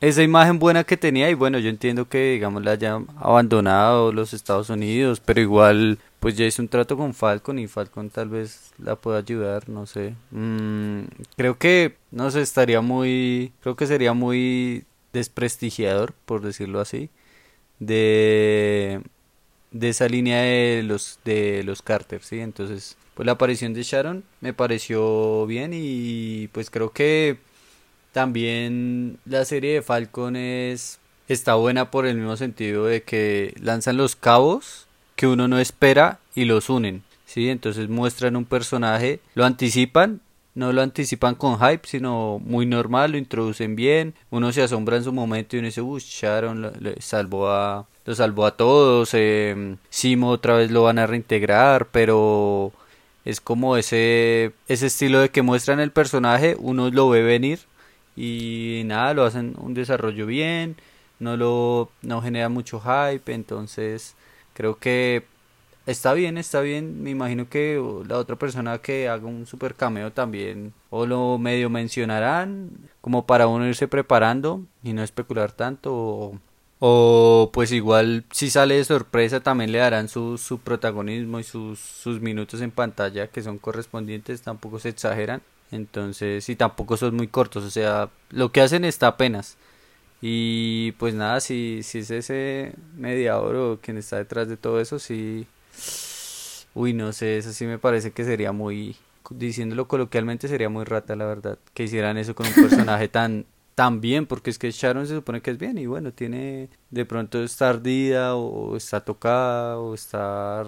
esa imagen buena que tenía y bueno yo entiendo que digamos la hayan abandonado los Estados Unidos pero igual pues ya hizo un trato con Falcon y Falcon tal vez la pueda ayudar no sé. Mm, creo que no sé estaría muy creo que sería muy desprestigiador por decirlo así de de esa línea de los de los Carter, ¿sí? Entonces, pues la aparición de Sharon me pareció bien y pues creo que también la serie de Falcon es está buena por el mismo sentido de que lanzan los cabos que uno no espera y los unen, ¿sí? Entonces muestran un personaje, lo anticipan no lo anticipan con hype, sino muy normal, lo introducen bien, uno se asombra en su momento y uno dice, uy, Sharon lo salvó a, lo salvó a todos, eh, Simo otra vez lo van a reintegrar, pero es como ese, ese estilo de que muestran el personaje, uno lo ve venir y nada, lo hacen un desarrollo bien, no lo, no genera mucho hype, entonces creo que Está bien, está bien. Me imagino que la otra persona que haga un super cameo también o lo medio mencionarán como para uno irse preparando y no especular tanto o, o pues igual si sale de sorpresa también le darán su, su protagonismo y sus, sus minutos en pantalla que son correspondientes, tampoco se exageran. Entonces, y tampoco son muy cortos, o sea, lo que hacen está apenas. Y pues nada, si, si es ese mediador o quien está detrás de todo eso, sí, Uy, no sé, eso sí me parece que sería muy, diciéndolo coloquialmente, sería muy rata, la verdad, que hicieran eso con un personaje tan, tan bien, porque es que Sharon se supone que es bien y bueno, tiene de pronto está ardida o está tocada o está,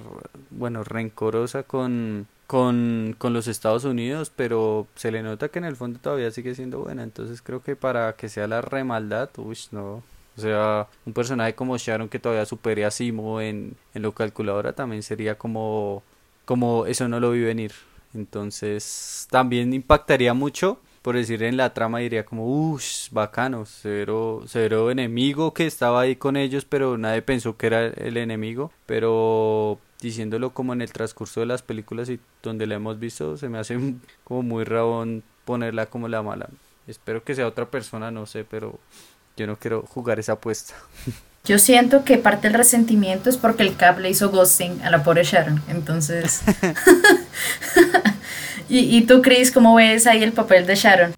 bueno, rencorosa con, con, con los Estados Unidos, pero se le nota que en el fondo todavía sigue siendo buena, entonces creo que para que sea la remaldad, uy, no, o sea, un personaje como Sharon que todavía supere a Simo en, en lo calculadora también sería como, como eso no lo vi venir. Entonces, también impactaría mucho, por decir en la trama diría como, uff, bacano, cero, cero enemigo que estaba ahí con ellos, pero nadie pensó que era el enemigo. Pero diciéndolo como en el transcurso de las películas y donde la hemos visto, se me hace como muy rabón ponerla como la mala. Espero que sea otra persona, no sé, pero yo no quiero jugar esa apuesta. Yo siento que parte del resentimiento es porque el Cap le hizo ghosting a la pobre Sharon. Entonces. ¿Y, ¿Y tú, Chris, cómo ves ahí el papel de Sharon?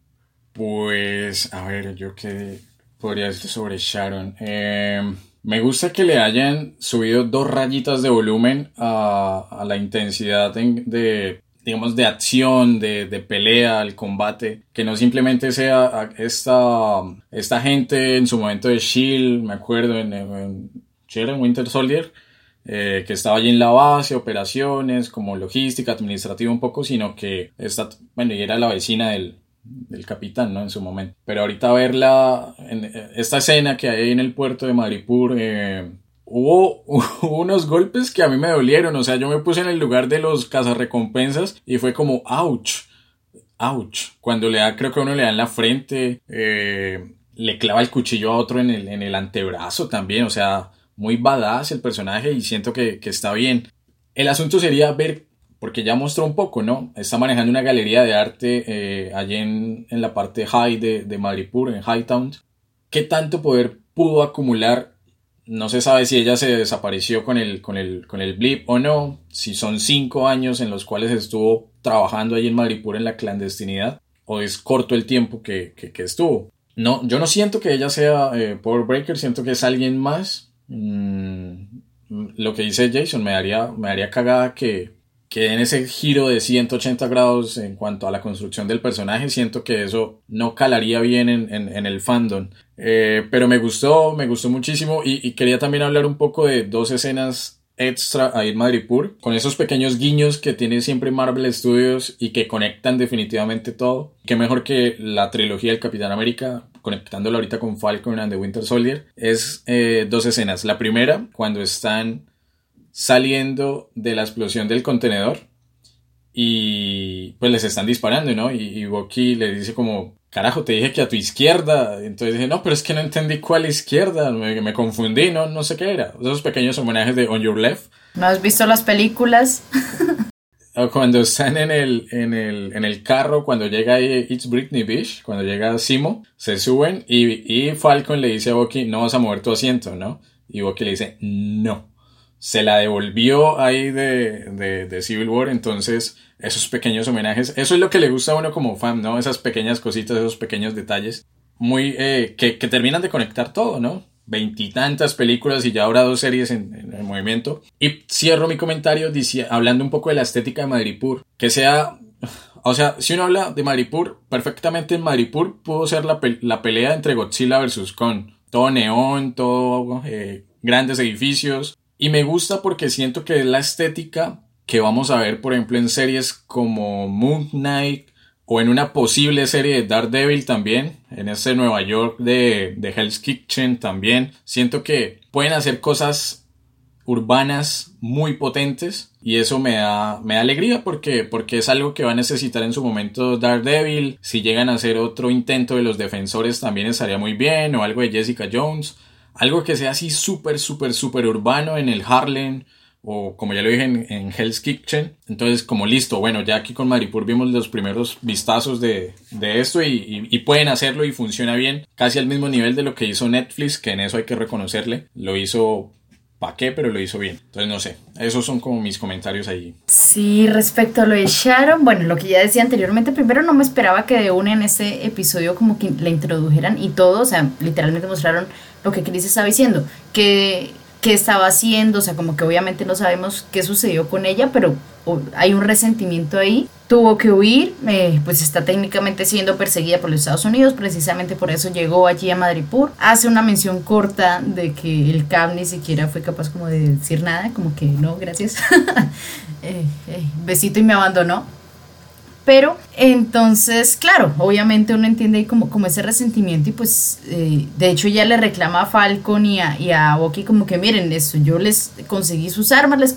Pues, a ver, yo qué podría decir sobre Sharon. Eh, me gusta que le hayan subido dos rayitas de volumen a, la intensidad en- de, digamos, de acción, de, de pelea, el combate. Que no simplemente sea esta, esta gente en su momento de Shield, me acuerdo, en, en Winter Soldier, eh, que estaba allí en la base, operaciones, como logística, administrativa un poco, sino que esta, bueno, y era la vecina del, del capitán, ¿no? En su momento. Pero ahorita verla, en eh, esta escena que hay en el puerto de Maripur, eh, hubo, hubo unos golpes que a mí me dolieron, o sea, yo me puse en el lugar de los cazarrecompensas y fue como, ouch, ouch. Cuando le da, creo que a uno le da en la frente, eh, le clava el cuchillo a otro en el, en el antebrazo también, o sea, muy badass el personaje y siento que, que está bien. El asunto sería ver, porque ya mostró un poco, ¿no? Está manejando una galería de arte eh, allí en, en la parte high de, de Madripoor, en Hightown. ¿Qué tanto poder pudo acumular? No se sabe si ella se desapareció con el, con el, con el blip o no, si son cinco años en los cuales estuvo trabajando allí en Madripoor en la clandestinidad, o es corto el tiempo que, que, que estuvo. No, yo no siento que ella sea eh, Power Breaker, siento que es alguien más. Mm, lo que dice Jason me daría, me cagada que, que en ese giro de 180 grados en cuanto a la construcción del personaje, siento que eso no calaría bien en, en, el fandom. Eh, pero me gustó, me gustó muchísimo y, quería también hablar un poco de dos escenas extra ahí en Madripoor, con esos pequeños guiños que tiene siempre Marvel Studios y que conectan definitivamente todo. Qué mejor que la trilogía del Capitán América, conectándolo ahorita con Falcon and the Winter Soldier, es eh, dos escenas. La primera, cuando están saliendo de la explosión del contenedor y pues les están disparando, ¿no? Y, y le dice como, carajo, te dije que a tu izquierda. Entonces dije, no, pero es que no entendí cuál izquierda, me, me confundí, no, no sé qué era. Esos pequeños homenajes de On Your Left. ¿No has visto las películas? Cuando están en el, en el, en el carro, cuando llega ahí It's Britney Beach, cuando llega Simo, se suben y, y Falcon le dice a Bucky, no vas a mover tu asiento, ¿no? Y Bucky le dice, no. Se la devolvió ahí de, de, de Civil War, entonces esos pequeños homenajes, eso es lo que le gusta a uno como fan, ¿no? Esas pequeñas cositas, esos pequeños detalles, muy, eh, que, que terminan de conectar todo, ¿no? Veintitantas películas y ya ahora dos series en, en, el movimiento. Y cierro mi comentario dice, hablando un poco de la estética de Madripur, que sea, o sea, si uno habla de Madripur, perfectamente en Madripur pudo ser la, pe la pelea entre Godzilla versus Kong. Todo neón, todo eh, grandes edificios. Y me gusta porque siento que es la estética que vamos a ver, por ejemplo, en series como Moon Knight, o en una posible serie de Daredevil también, en ese Nueva York de, de Hell's Kitchen también. Siento que pueden hacer cosas urbanas muy potentes y eso me da, me da alegría porque, porque es algo que va a necesitar en su momento Daredevil. Si llegan a hacer otro intento de los defensores también estaría muy bien o algo de Jessica Jones. Algo que sea así súper, súper, súper urbano en el Harlem o como ya lo dije en, en, Hell's Kitchen. Entonces, como listo, bueno, ya aquí con Maripur vimos los primeros vistazos de, de esto y, pueden hacerlo y funciona bien, casi al mismo nivel de lo que hizo Netflix, que en eso hay que reconocerle. Lo hizo pa' qué, pero lo hizo bien. Entonces, no sé, esos son como mis comentarios ahí. Sí, respecto a lo de Sharon, bueno, lo que ya decía anteriormente, primero no me esperaba que de una en ese episodio como que la introdujeran y todo, o sea, literalmente mostraron lo que Chris estaba diciendo, que qué estaba haciendo, o sea, como que obviamente no sabemos qué sucedió con ella, pero hay un resentimiento ahí. Tuvo que huir, eh, pues está técnicamente siendo perseguida por los Estados Unidos, precisamente por eso llegó allí a Madripur. Hace una mención corta de que el CAB ni siquiera fue capaz como de decir nada, como que no, gracias. eh, eh, besito y me abandonó. Pero entonces, claro, obviamente uno entiende ahí como, como ese resentimiento y pues eh, de hecho ya le reclama a Falcon y a, y a Bucky como que miren eso, yo les conseguí sus armas, les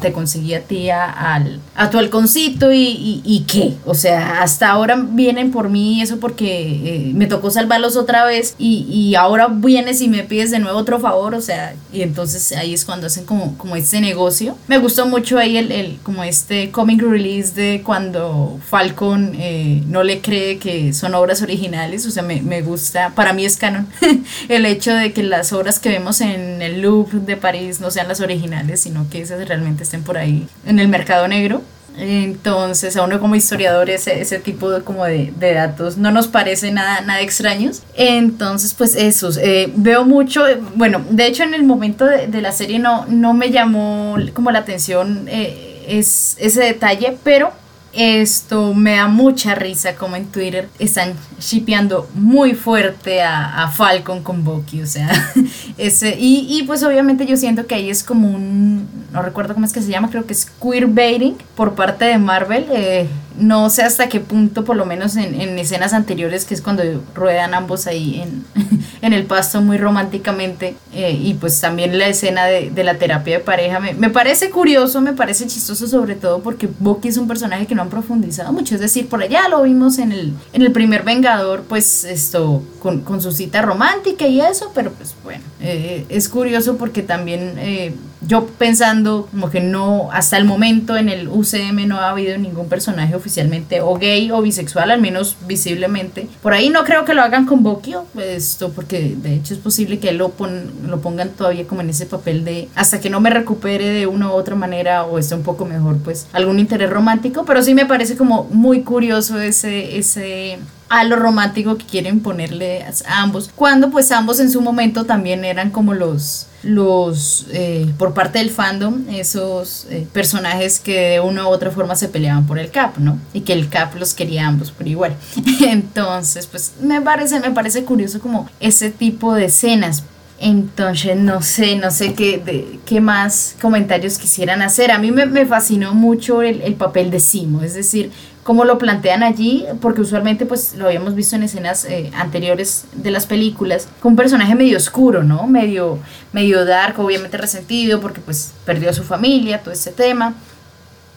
te conseguí a ti a, al, a tu halconcito y, y, y, qué, o sea, hasta ahora vienen por mí eso porque eh, me tocó salvarlos otra vez y, y ahora vienes y me pides de nuevo otro favor, o sea, y entonces ahí es cuando hacen como, como este negocio. Me gustó mucho ahí el, el como este comic release de cuando Falcon eh, no le cree que son obras originales, o sea, me, me gusta, para mí es canon, el hecho de que las obras que vemos en el Louvre de París no sean las originales, sino que esas realmente estén por ahí en el mercado negro. Entonces, a uno como historiador ese, ese tipo de, como de, de, datos no nos parece nada, nada extraños. Entonces, pues eso, eh, veo mucho, bueno, de hecho en el momento de, de, la serie no, no me llamó como la atención eh, es, ese detalle, pero esto me da mucha risa como en Twitter están shipeando muy fuerte a, a Falcon con Bucky, o sea, ese, y, y, pues obviamente yo siento que ahí es como un, no recuerdo cómo es que se llama, creo que es queerbaiting por parte de Marvel, eh, no sé hasta qué punto, por lo menos en, en, escenas anteriores, que es cuando ruedan ambos ahí en, en el pasto muy románticamente, eh, y pues también la escena de, de la terapia de pareja, me, me, parece curioso, me parece chistoso sobre todo porque Bucky es un personaje que no han profundizado mucho, es decir, por allá lo vimos en el, en el primer Vengador, pues esto, con, con su cita romántica y eso, pero pues bueno, eh, es curioso porque también eh, yo pensando como que no, hasta el momento en el UCM no ha habido ningún personaje oficialmente o gay o bisexual, al menos visiblemente. Por ahí no creo que lo hagan con Bokio, esto porque de hecho es posible que lo, pon, lo pongan todavía como en ese papel de hasta que no me recupere de una u otra manera o esté un poco mejor, pues algún interés romántico, pero sí me parece como muy curioso ese, ese a romántico que quieren ponerle a ambos, cuando pues ambos en su momento también eran como los los eh, por parte del fandom esos eh, personajes que de una u otra forma se peleaban por el cap no y que el cap los quería ambos por igual. Entonces pues me parece me parece curioso como ese tipo de escenas entonces, no sé, no sé qué, de, qué más comentarios quisieran hacer. A mí me, me fascinó mucho el, el, papel de Simo, es decir, cómo lo plantean allí, porque usualmente pues lo habíamos visto en escenas eh, anteriores de las películas, con un personaje medio oscuro, ¿no? Medio, medio dark, obviamente resentido, porque pues perdió a su familia, todo ese tema.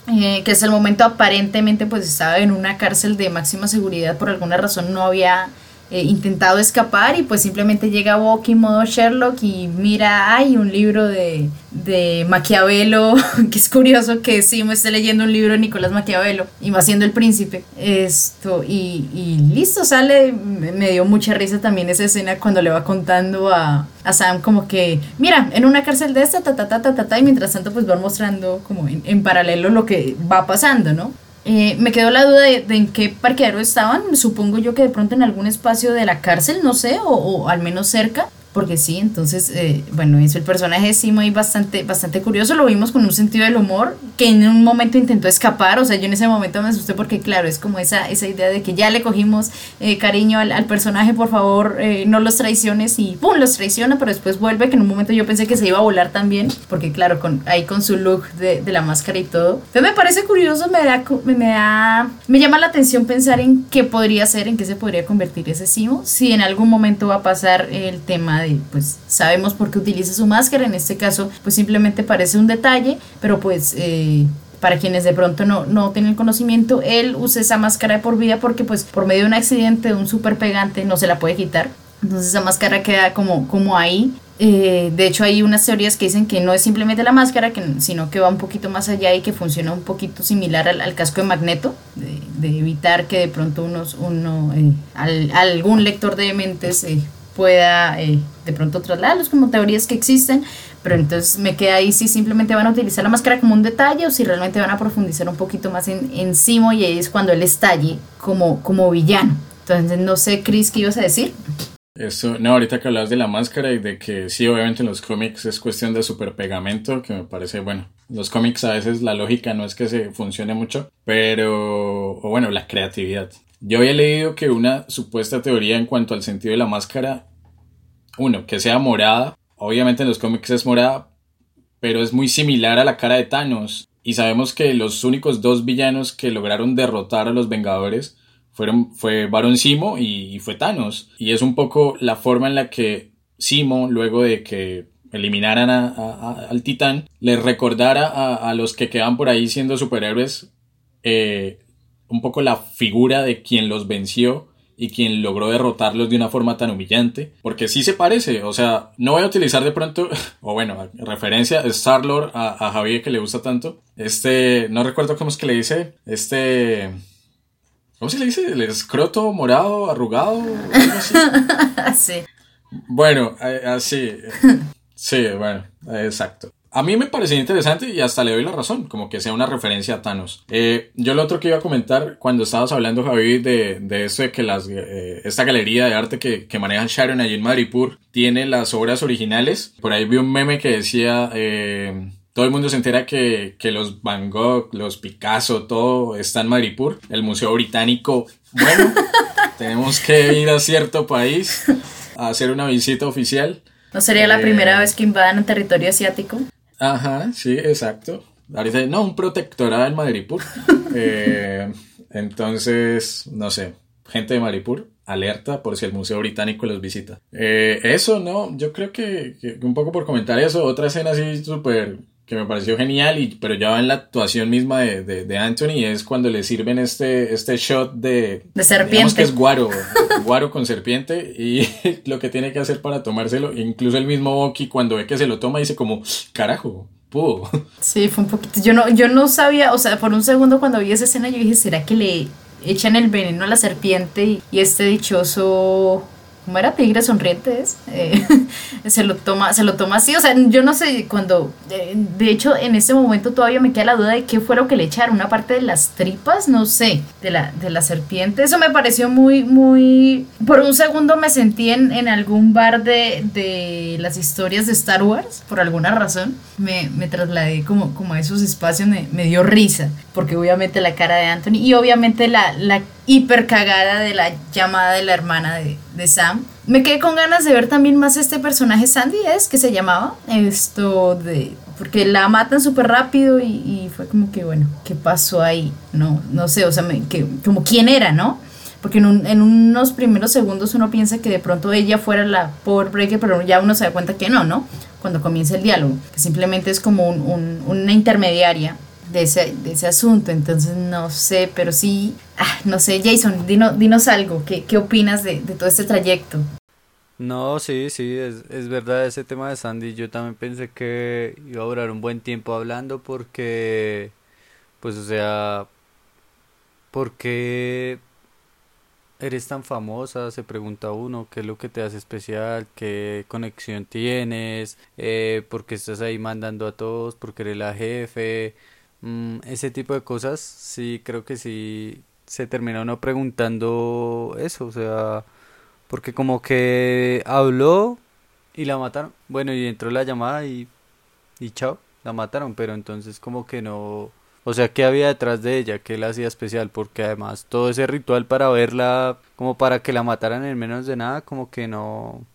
eh, que es el momento aparentemente pues estaba en una cárcel de máxima seguridad, por alguna razón no había eh, intentado escapar y pues simplemente llega Bucky modo Sherlock y mira, hay un libro de, de Maquiavelo, que es curioso que sí me esté leyendo un libro de Nicolás Maquiavelo y va siendo el príncipe. Esto, y, y listo, sale, me dio mucha risa también esa escena cuando le va contando a, a Sam como que, mira, en una cárcel de esta, ta, ta, ta, ta, ta, ta, y mientras tanto pues van mostrando como en, en paralelo lo que va pasando, ¿no? Eh, me quedó la duda de, de en qué parqueadero estaban. Supongo yo que de pronto en algún espacio de la cárcel, no sé, o, o al menos cerca. Porque sí, entonces, eh, bueno, eso, el personaje de Simo ahí bastante, bastante curioso, lo vimos con un sentido del humor, que en un momento intentó escapar, o sea, yo en ese momento me asusté porque, claro, es como esa, esa idea de que ya le cogimos eh, cariño al, al personaje, por favor, eh, no los traiciones, y ¡pum!, los traiciona, pero después vuelve, que en un momento yo pensé que se iba a volar también, porque, claro, con, ahí con su look de, de la máscara y todo. Entonces me parece curioso, me da, me, me da, me llama la atención pensar en qué podría ser, en qué se podría convertir ese Simo, si en algún momento va a pasar el tema de, pues, sabemos por qué utiliza su máscara, en este caso, pues simplemente parece un detalle, pero pues... Eh, para quienes de pronto no, no tienen conocimiento, él usa esa máscara de por vida porque pues por medio de un accidente, de un super pegante, no se la puede quitar. Entonces esa máscara queda como, como ahí. Eh, de hecho hay unas teorías que dicen que no es simplemente la máscara, que, sino que va un poquito más allá y que funciona un poquito similar al, al casco de magneto, de, de evitar que de pronto unos, uno, eh, al- algún lector de mentes eh, pueda eh, de pronto trasladarlos como teorías que existen, pero entonces me queda ahí si simplemente van a utilizar la máscara como un detalle o si realmente van a profundizar un poquito más en, en Simo y ahí es cuando él estalle como, como villano. Entonces no sé, Chris, ¿qué ibas a decir? Eso, no, ahorita que hablabas de la máscara y de que sí, obviamente en los cómics es cuestión de super pegamento, que me parece, bueno, los cómics a veces la lógica no es que se funcione mucho, pero, o bueno, la creatividad. Yo había leído que una supuesta teoría en cuanto al sentido de la máscara, uno, que sea morada, obviamente en los cómics es morada, pero es muy similar a la cara de Thanos. Y sabemos que los únicos dos villanos que lograron derrotar a los Vengadores fueron, fue Baron Simo y, fue Thanos. Y es un poco la forma en la que Simo, luego de que eliminaran a- al titán, les recordara a, a los que quedan por ahí siendo superhéroes eh, un poco la figura de quien los venció y quien logró derrotarlos de una forma tan humillante. Porque sí se parece, o sea, no voy a utilizar de pronto, o bueno, referencia, Star-Lord a, a Javier que le gusta tanto. Este, no recuerdo cómo es que le dice, este... ¿Cómo se le dice? ¿El escroto morado, arrugado? algo así? sí. Bueno, eh, así. Sí, bueno, eh, exacto. A mí me parecía interesante y hasta le doy la razón, como que sea una referencia a Thanos. Eh, yo lo otro que iba a comentar cuando estabas hablando, Javi, de, de esto de que las, eh, esta galería de arte que, que maneja Sharon allí en Madripoor tiene las obras originales. Por ahí vi un meme que decía, eh, todo el mundo se entera que, que los Van Gogh, los Picasso, todo está en Madripoor, el Museo Británico. Bueno, tenemos que ir a cierto país a hacer una visita oficial. No sería la primera vez que invadan un territorio asiático. Ajá, sí, exacto. Ahorita, no, un protectorado en Madripur. Eh, entonces, no sé, gente de Madripur, alerta por si el Museo Británico los visita. Eh, eso, no, yo creo que, que un poco por comentar eso, otra escena así súper que me pareció genial, y, pero ya va en la actuación misma de, de, de Anthony, es cuando le sirven este, este shot de... De serpiente. digamos que es guaro, guaro con serpiente, y lo que tiene que hacer para tomárselo, incluso el mismo Bucky cuando ve que se lo toma dice como, carajo, pudo. Sí, fue un poquito. Yo no, yo no sabía, o sea, por un segundo cuando vi esa escena yo dije, ¿será que le echan el veneno a la serpiente y, y este dichoso... ¿Cómo era? Tigre sonriente. Eh, se lo toma, se lo toma así. O sea, yo no sé cuando. eh, de hecho, en este momento todavía me queda la duda de qué fue lo que le echaron. Una parte de las tripas, no sé, de la, de la serpiente. Eso me pareció muy, muy. Por un segundo me sentí en, en algún bar de, de las historias de Star Wars, por alguna razón. Me, me trasladé como, como a esos espacios, me, me dio risa. Porque obviamente la cara de Anthony y obviamente la hiper cagada de la llamada de la hermana de, de Sam. Me quedé con ganas de ver también más este personaje Sandy, es que se llamaba. Esto de. Porque la matan súper rápido y, fue como que, bueno, ¿qué pasó ahí? No, no sé, o sea, me, que, como quién era, ¿no? Porque en, un- en unos primeros segundos uno piensa que de pronto ella fuera la Power Breaker, pero ya uno se da cuenta que no, ¿no? Cuando comienza el diálogo, que simplemente es como un- un- una intermediaria de ese, de ese asunto. Entonces no sé, pero sí, ah, no sé, Jason, dino- dinos algo, ¿qué, qué opinas de, de todo este trayecto? No, sí, sí, es, es verdad ese tema de Sandy. Yo también pensé que iba a durar un buen tiempo hablando porque, pues, o sea, ¿por qué eres tan famosa? Se pregunta uno, ¿qué es lo que te hace especial? ¿Qué conexión tienes? Eh, ¿por qué estás ahí mandando a todos? ¿Por qué eres la jefe? Mm, ese tipo de cosas, sí, creo que sí se termina uno preguntando eso, o sea... Porque como que habló y la mataron. Bueno, y entró la llamada y, y chao, la mataron. Pero entonces como que no... O sea, ¿qué había detrás de ella? ¿Qué la hacía especial? Porque además todo ese ritual para verla, como para que la mataran en menos de nada, como que no...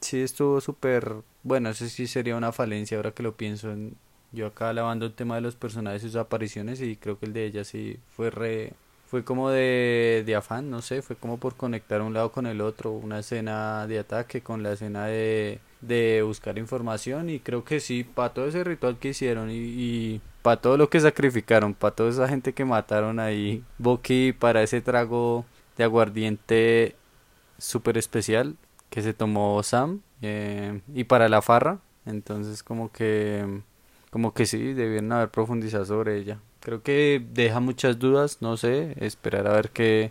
Sí, estuvo súper... Bueno, eso sí sería una falencia ahora que lo pienso. En... Yo acá lavando el tema de los personajes y sus apariciones y creo que el de ella sí fue re... Fue como de, de afán, no sé, fue como por conectar un lado con el otro, una escena de ataque con la escena de, de buscar información y creo que sí, para todo ese ritual que hicieron y, y para todo lo que sacrificaron, para toda esa gente que mataron ahí, Bucky para ese trago de aguardiente súper especial que se tomó Sam eh, y para la farra, entonces como que como que sí, debieron haber profundizado sobre ella. Creo que deja muchas dudas, no sé, esperar a ver qué,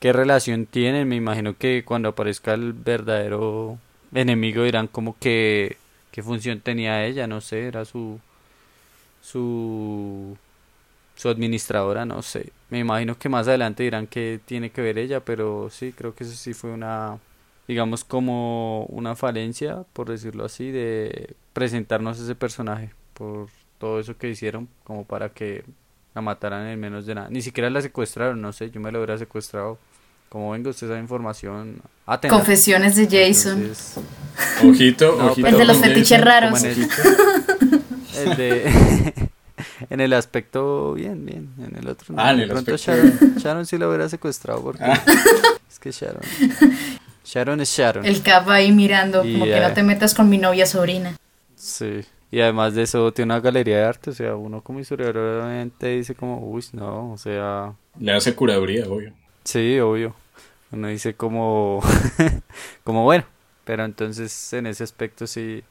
qué relación tienen. Me imagino que cuando aparezca el verdadero enemigo dirán como que qué función tenía ella, no sé, era su su su administradora, no sé. Me imagino que más adelante dirán que tiene que ver ella, pero sí, creo que eso sí fue una digamos como una falencia, por decirlo así, de presentarnos ese personaje por todo eso que hicieron como para que la mataran en menos de nada. Ni siquiera la secuestraron, no sé, yo me la hubiera secuestrado. Como venga usted esa información. Confesiones de Jason. Entonces, Ojito, No, ojito. El de los fetiches raros. en el, el de en el aspecto bien, bien, en el otro no. Ah, en De el pronto aspecto Sharon, Sharon sí la hubiera secuestrado porque es que Sharon Sharon es Sharon. El capa ahí mirando, Y, como que no te metas con mi novia sobrina. Sí, y además de eso tiene una galería de arte, o sea, uno como historiador obviamente dice como, uy, no, o sea, Le hace curaduría, obvio. sí, obvio, uno dice como, como bueno, pero entonces en ese aspecto sí,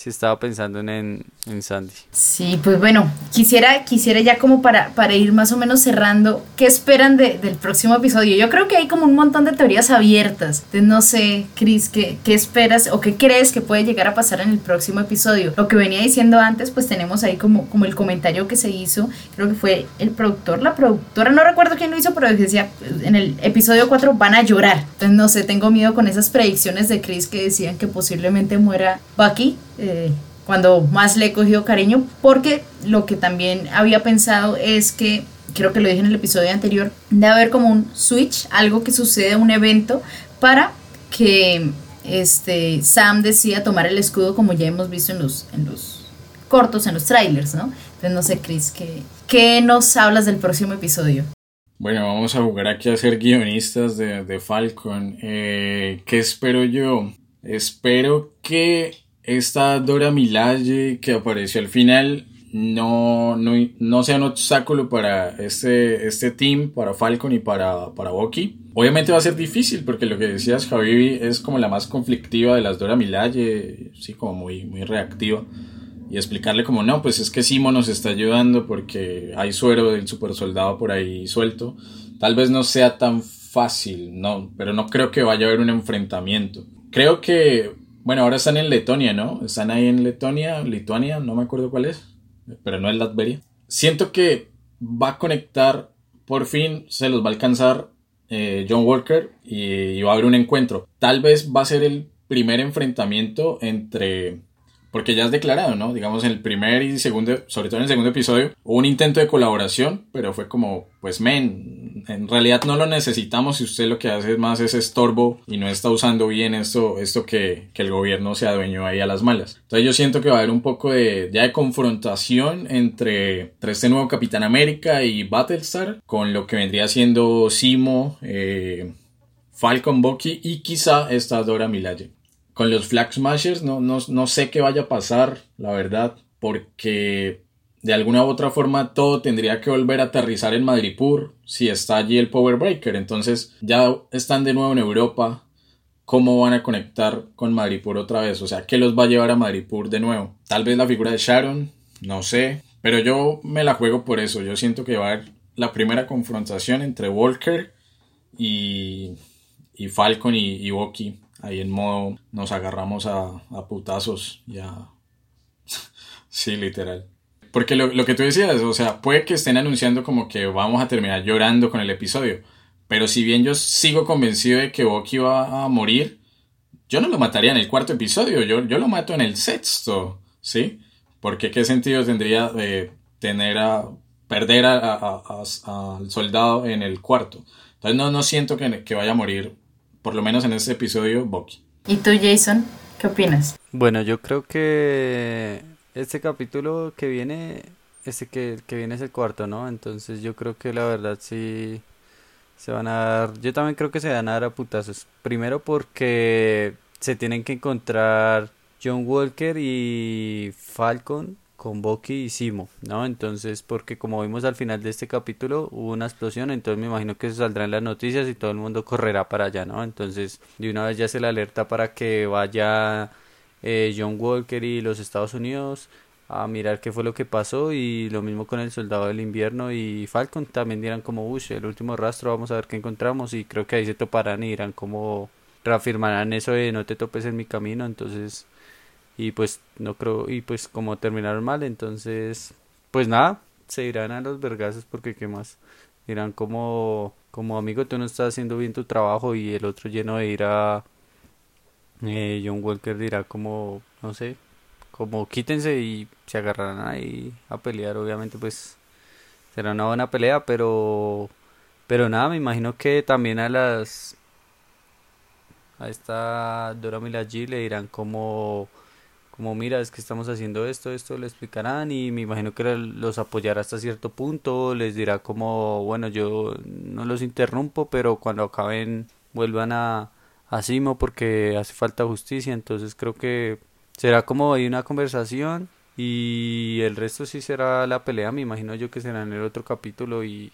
sí estaba pensando en, en, en Sandy. Sí, pues bueno, quisiera, quisiera ya como para, para ir más o menos cerrando, ¿qué esperan de- del próximo episodio? Yo creo que hay como un montón de teorías abiertas. Entonces, no sé, Chris, ¿qué, ¿qué esperas o qué crees que puede llegar a pasar en el próximo episodio? Lo que venía diciendo antes, pues tenemos ahí como, como el comentario que se hizo, creo que fue el productor, la productora, no recuerdo quién lo hizo, pero decía, en el episodio 4 van a llorar. Entonces, no sé, tengo miedo con esas predicciones de Chris que decían que posiblemente muera Bucky. Eh, cuando más le he cogido cariño, porque lo que también había pensado es que, creo que lo dije en el episodio anterior, debe haber como un switch, algo que sucede, un evento, para que este, Sam decida tomar el escudo como ya hemos visto en los, en los cortos, en los trailers, ¿no? Entonces no sé, Chris, ¿qué, qué nos hablas del próximo episodio? Bueno, vamos a jugar aquí a ser guionistas de, de Falcon. Eh, ¿Qué espero yo? Espero que esta Dora Milaje que apareció al final no, no, no sea un obstáculo para este, este team, para Falcon y para, para Bucky. Obviamente va a ser difícil porque lo que decías, Javi, es como la más conflictiva de las Dora Milaje, sí, como muy, muy reactiva. Y explicarle como, no, pues es que Simo nos está ayudando porque hay suero del super soldado por ahí suelto. Tal vez no sea tan fácil, no, pero no creo que vaya a haber un enfrentamiento. Creo que, bueno, ahora están en Letonia, ¿no? Están ahí en Letonia, Lituania, no me acuerdo cuál es, pero no es Latveria. Siento que va a conectar, por fin se los va a alcanzar eh, John Walker y, y va a haber un encuentro. Tal vez va a ser el primer enfrentamiento entre porque ya has declarado, ¿no? Digamos, en el primer y segundo, sobre todo en el segundo episodio, hubo un intento de colaboración, pero fue como, pues, men, en realidad no lo necesitamos si usted lo que hace es más ese estorbo y no está usando bien esto, esto que, que el gobierno se adueñó ahí a las malas. Entonces yo siento que va a haber un poco de, ya de confrontación entre, entre este nuevo Capitán América y Battlestar, con lo que vendría siendo Simo, eh, Falcon Bucky y quizá esta Dora Milaje con los Flag Smashers no, no, no sé qué vaya a pasar, la verdad, porque de alguna u otra forma todo tendría que volver a aterrizar en Madripur si está allí el Power Breaker. Entonces ya están de nuevo en Europa. ¿Cómo van a conectar con Madripur otra vez? O sea, ¿qué los va a llevar a Madripur de nuevo? Tal vez la figura de Sharon, no sé. Pero yo me la juego por eso. Yo siento que va a haber la primera confrontación entre Walker y, y Falcon y, y. Ahí en modo nos agarramos a, a putazos. Ya. sí, literal. Porque lo, lo, que tú decías, o sea, puede que estén anunciando como que vamos a terminar llorando con el episodio. Pero si bien yo sigo convencido de que Bucky va a morir, yo no lo mataría en el cuarto episodio, yo, yo lo mato en el sexto, ¿sí? Porque qué sentido tendría de tener a perder al soldado en el cuarto. Entonces no, no siento que, que vaya a morir, por lo menos en este episodio, Bucky. ¿Y tú, Jason? ¿Qué opinas? Bueno, yo creo que este capítulo que viene, este que, que viene es el cuarto, ¿no? Entonces yo creo que la verdad sí se van a dar, yo también creo que se van a dar a putazos. Primero porque se tienen que encontrar John Walker y Falcon con Bucky y Simo, ¿no? Entonces, porque como vimos al final de este capítulo, hubo una explosión, entonces me imagino que eso saldrá en las noticias y todo el mundo correrá para allá, ¿no? Entonces, de una vez ya se le alerta para que vaya eh, John Walker y los Estados Unidos a mirar qué fue lo que pasó y lo mismo con el Soldado del Invierno y Falcon también dirán como, uy, el último rastro, vamos a ver qué encontramos y creo que ahí se toparán y dirán como, reafirmarán eso de no te topes en mi camino, entonces y pues no creo y pues como terminaron mal entonces pues nada se irán a los vergazos porque qué más. Dirán como como amigo tú no estás haciendo bien tu trabajo y el otro lleno de ira eh, John Walker dirá como no sé como quítense y se agarrarán ahí a pelear obviamente pues será una buena pelea pero pero nada me imagino que también a las a esta Dora Milaje le dirán como como mira, es que estamos haciendo esto, esto le explicarán y me imagino que los apoyará hasta cierto punto, les dirá como, bueno, yo no los interrumpo, pero cuando acaben vuelvan a, a Simo porque hace falta justicia, entonces creo que será como ahí una conversación y el resto sí será la pelea, me imagino yo que será en el otro capítulo y,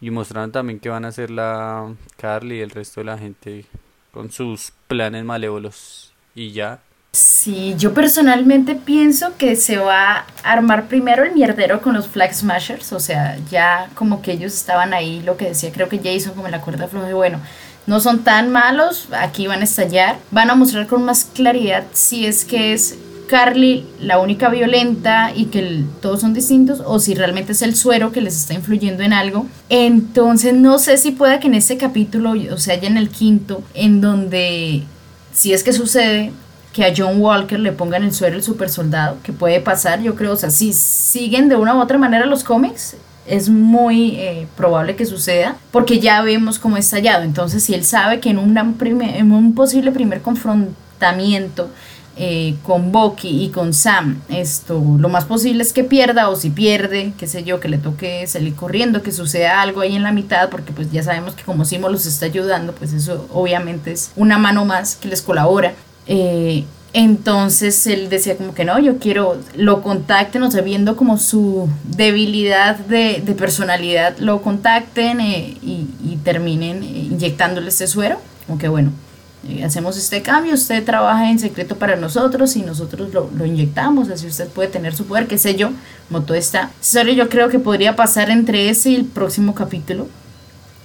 y mostrarán también que van a hacer la Carly y el resto de la gente con sus planes malévolos. Y ya Sí, yo personalmente pienso que se va a armar primero el mierdero con los Flag Smashers, o sea, ya como que ellos estaban ahí, lo que decía, creo que Jason como la cuerda floja, bueno, no son tan malos, aquí van a estallar, van a mostrar con más claridad si es que es Carly la única violenta y que todos son distintos o si realmente es el suero que les está influyendo en algo. Entonces no sé si pueda que en este capítulo, o sea, ya en el quinto, en donde si es que sucede, que a John Walker le pongan el suero el super soldado, que puede pasar, yo creo, o sea, si siguen de una u otra manera los cómics, es muy eh, probable que suceda, porque ya vemos cómo es tallado, entonces si él sabe que en, un posible primer confrontamiento eh, con Bucky y con Sam, esto lo más posible es que pierda o si pierde, qué sé yo, que le toque salir corriendo, que suceda algo ahí en la mitad, porque pues ya sabemos que como Simo los está ayudando, pues eso obviamente es una mano más que les colabora. Eh, entonces él decía como que no, yo quiero, lo contacten, o sea, viendo como su debilidad de, personalidad, lo contacten eh, y, terminen eh, inyectándole este suero. Como que bueno, hacemos este cambio, usted trabaja en secreto para nosotros y nosotros lo, lo, inyectamos, así usted puede tener su poder, qué sé yo, como todo está. Solo yo creo que podría pasar entre ese y el próximo capítulo.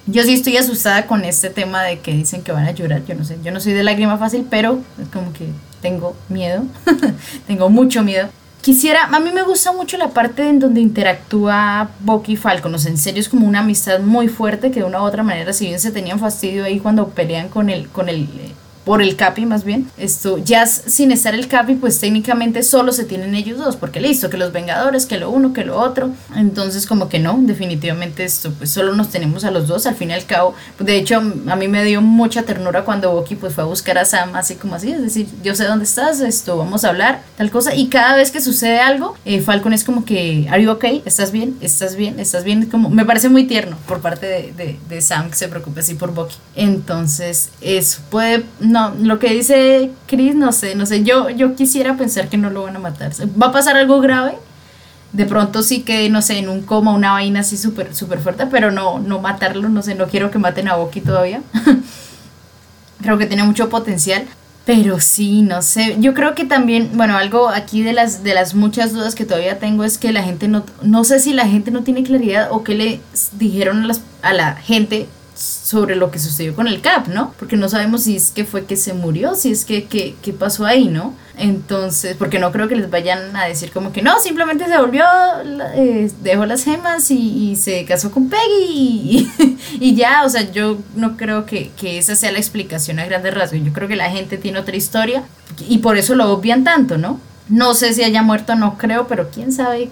Yo sí estoy asustada con este tema de que dicen que van a llorar, yo no sé, yo no soy de lágrima fácil, pero es como que tengo miedo, tengo mucho miedo. Quisiera, a mí me gusta mucho la parte en donde interactúa Bucky y Falcon, o sea, en serio es como una amistad muy fuerte que de una u otra manera, si bien se tenían fastidio ahí cuando pelean con el, con el por el Capi más bien. Esto, ya sin estar el Capi, pues técnicamente solo se tienen ellos dos, porque listo, que los Vengadores, que lo uno, que lo otro. Entonces, como que no, definitivamente esto, pues solo nos tenemos a los dos, al fin y al cabo. De hecho, a mí me dio mucha ternura cuando Bucky pues fue a buscar a Sam, así como así, es decir, yo sé dónde estás, esto, vamos a hablar, tal cosa. Y cada vez que sucede algo, eh, Falcon es como que, ¿are you okay? ¿Estás bien? ¿Estás bien? ¿Estás bien? Como, me parece muy tierno por parte de, de, de Sam que se preocupe así por Bucky. Entonces, eso puede no, lo que dice Chris, no sé, no sé, yo, yo quisiera pensar que no lo van a matar. Va a pasar algo grave, de pronto sí que, no sé, en un coma, una vaina así súper súper fuerte, pero no, no matarlo, no sé, no quiero que maten a Boki todavía. creo que tiene mucho potencial. Pero sí, no sé, yo creo que también, bueno, algo aquí de las, de las muchas dudas que todavía tengo es que la gente no, no sé si la gente no tiene claridad o qué le dijeron a, las, a la gente sobre lo que sucedió con el CAP, ¿no? Porque no sabemos si es que fue que se murió, si es que qué pasó ahí, ¿no? Entonces, porque no creo que les vayan a decir como que no, simplemente se volvió, eh, dejó las gemas y, se casó con Peggy y, y, ya, o sea, yo no creo que, que esa sea la explicación a grandes rasgos, yo creo que la gente tiene otra historia y por eso lo obvian tanto, ¿no? No sé si haya muerto, no creo, pero quién sabe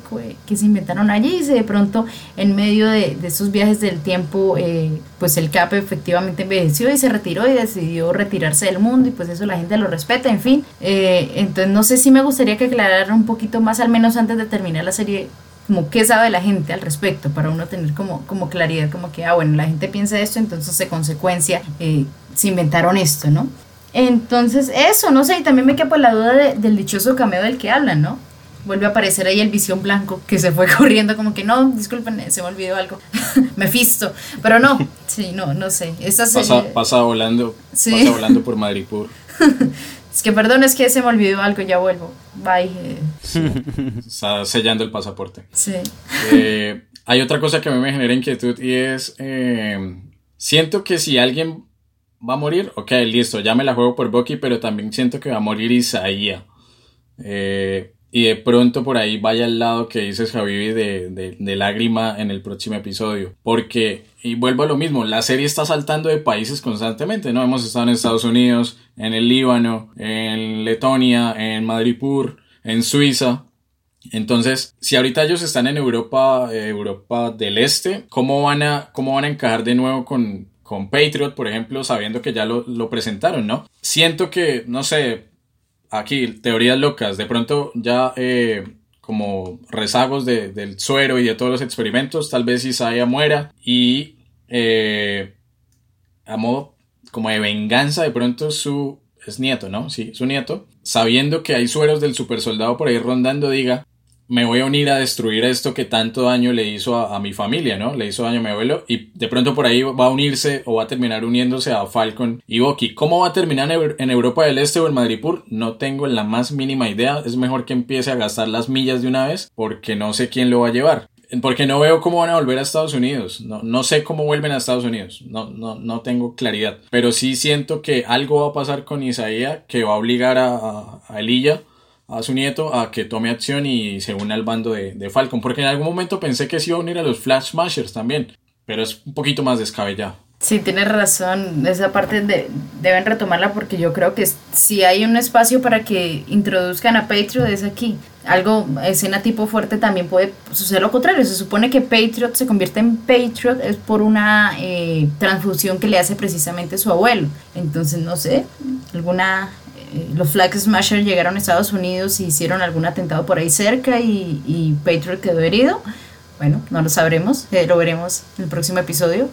qué se inventaron allí. Y de pronto, en medio de, de esos viajes del tiempo, eh, pues el Cap efectivamente envejeció y se retiró y decidió retirarse del mundo. Y pues eso la gente lo respeta, en fin. Eh, entonces, no sé si me gustaría que aclarara un poquito más, al menos antes de terminar la serie, como qué sabe la gente al respecto, para uno tener como, como claridad, como que, ah, bueno, la gente piensa esto, entonces de consecuencia eh, se inventaron esto, ¿no? Entonces, eso, no sé, y también me queda por la duda del dichoso cameo del que hablan, ¿no? Vuelve a aparecer ahí el visión blanco que se fue corriendo, como que no, disculpen, se me olvidó algo. Mefisto, pero no, sí, no, no sé. Esa pasa, pasa volando, pasa volando por Madrid Es que perdón, es que se me olvidó algo, ya vuelvo. Bye. Está sellando el pasaporte. Sí. Eh, hay otra cosa que a mí me genera inquietud y es, eh, siento que si alguien va a morir, ok, listo, ya me la juego por Bucky, pero también siento que va a morir Isaías. Eh, y de pronto por ahí vaya al lado que dices Javi de, de, de, lágrima en el próximo episodio. Porque, y vuelvo a lo mismo, la serie está saltando de países constantemente, ¿no? Hemos estado en Estados Unidos, en el Líbano, en Letonia, en Madripur, en Suiza. Entonces, si ahorita ellos están en Europa, eh, Europa del Este, ¿cómo van a, cómo van a encajar de nuevo con, con Patriot, por ejemplo, sabiendo que ya lo, presentaron, ¿no? Siento que, no sé, aquí, teorías locas, de pronto ya eh, como rezagos del suero y de todos los experimentos, tal vez Isaiah muera y eh, a modo como de venganza, de pronto su es nieto, ¿no? Sí, su nieto, sabiendo que hay sueros del super soldado por ahí rondando, diga, me voy a unir a destruir esto que tanto daño le hizo a, mi familia, ¿no? Le hizo daño a mi abuelo y de pronto por ahí va a unirse o va a terminar uniéndose a Falcon y Bucky. ¿Cómo va a terminar en Europa del Este o en Madripur? No tengo la más mínima idea. Es mejor que empiece a gastar las millas de una vez porque no sé quién lo va a llevar. Porque no veo cómo van a volver a Estados Unidos. No, no sé cómo vuelven a Estados Unidos. No, no, no tengo claridad. Pero sí siento que algo va a pasar con Isaías que va a obligar a, a, a a su nieto a que tome acción y se une al bando de, Falcon. Porque en algún momento pensé que se iba a unir a los Flash Smashers también. Pero es un poquito más descabellado. Sí, tienes razón. Esa parte de, deben retomarla porque yo creo que si hay un espacio para que introduzcan a Patriot es aquí. Algo, escena tipo fuerte también puede suceder lo contrario. Se supone que Patriot se convierte en Patriot es por una eh, transfusión que le hace precisamente su abuelo. Entonces, no sé, alguna los Flag Smashers llegaron a Estados Unidos y hicieron algún atentado por ahí cerca y, y Patriot quedó herido. Bueno, no lo sabremos, eh, lo veremos en el próximo episodio.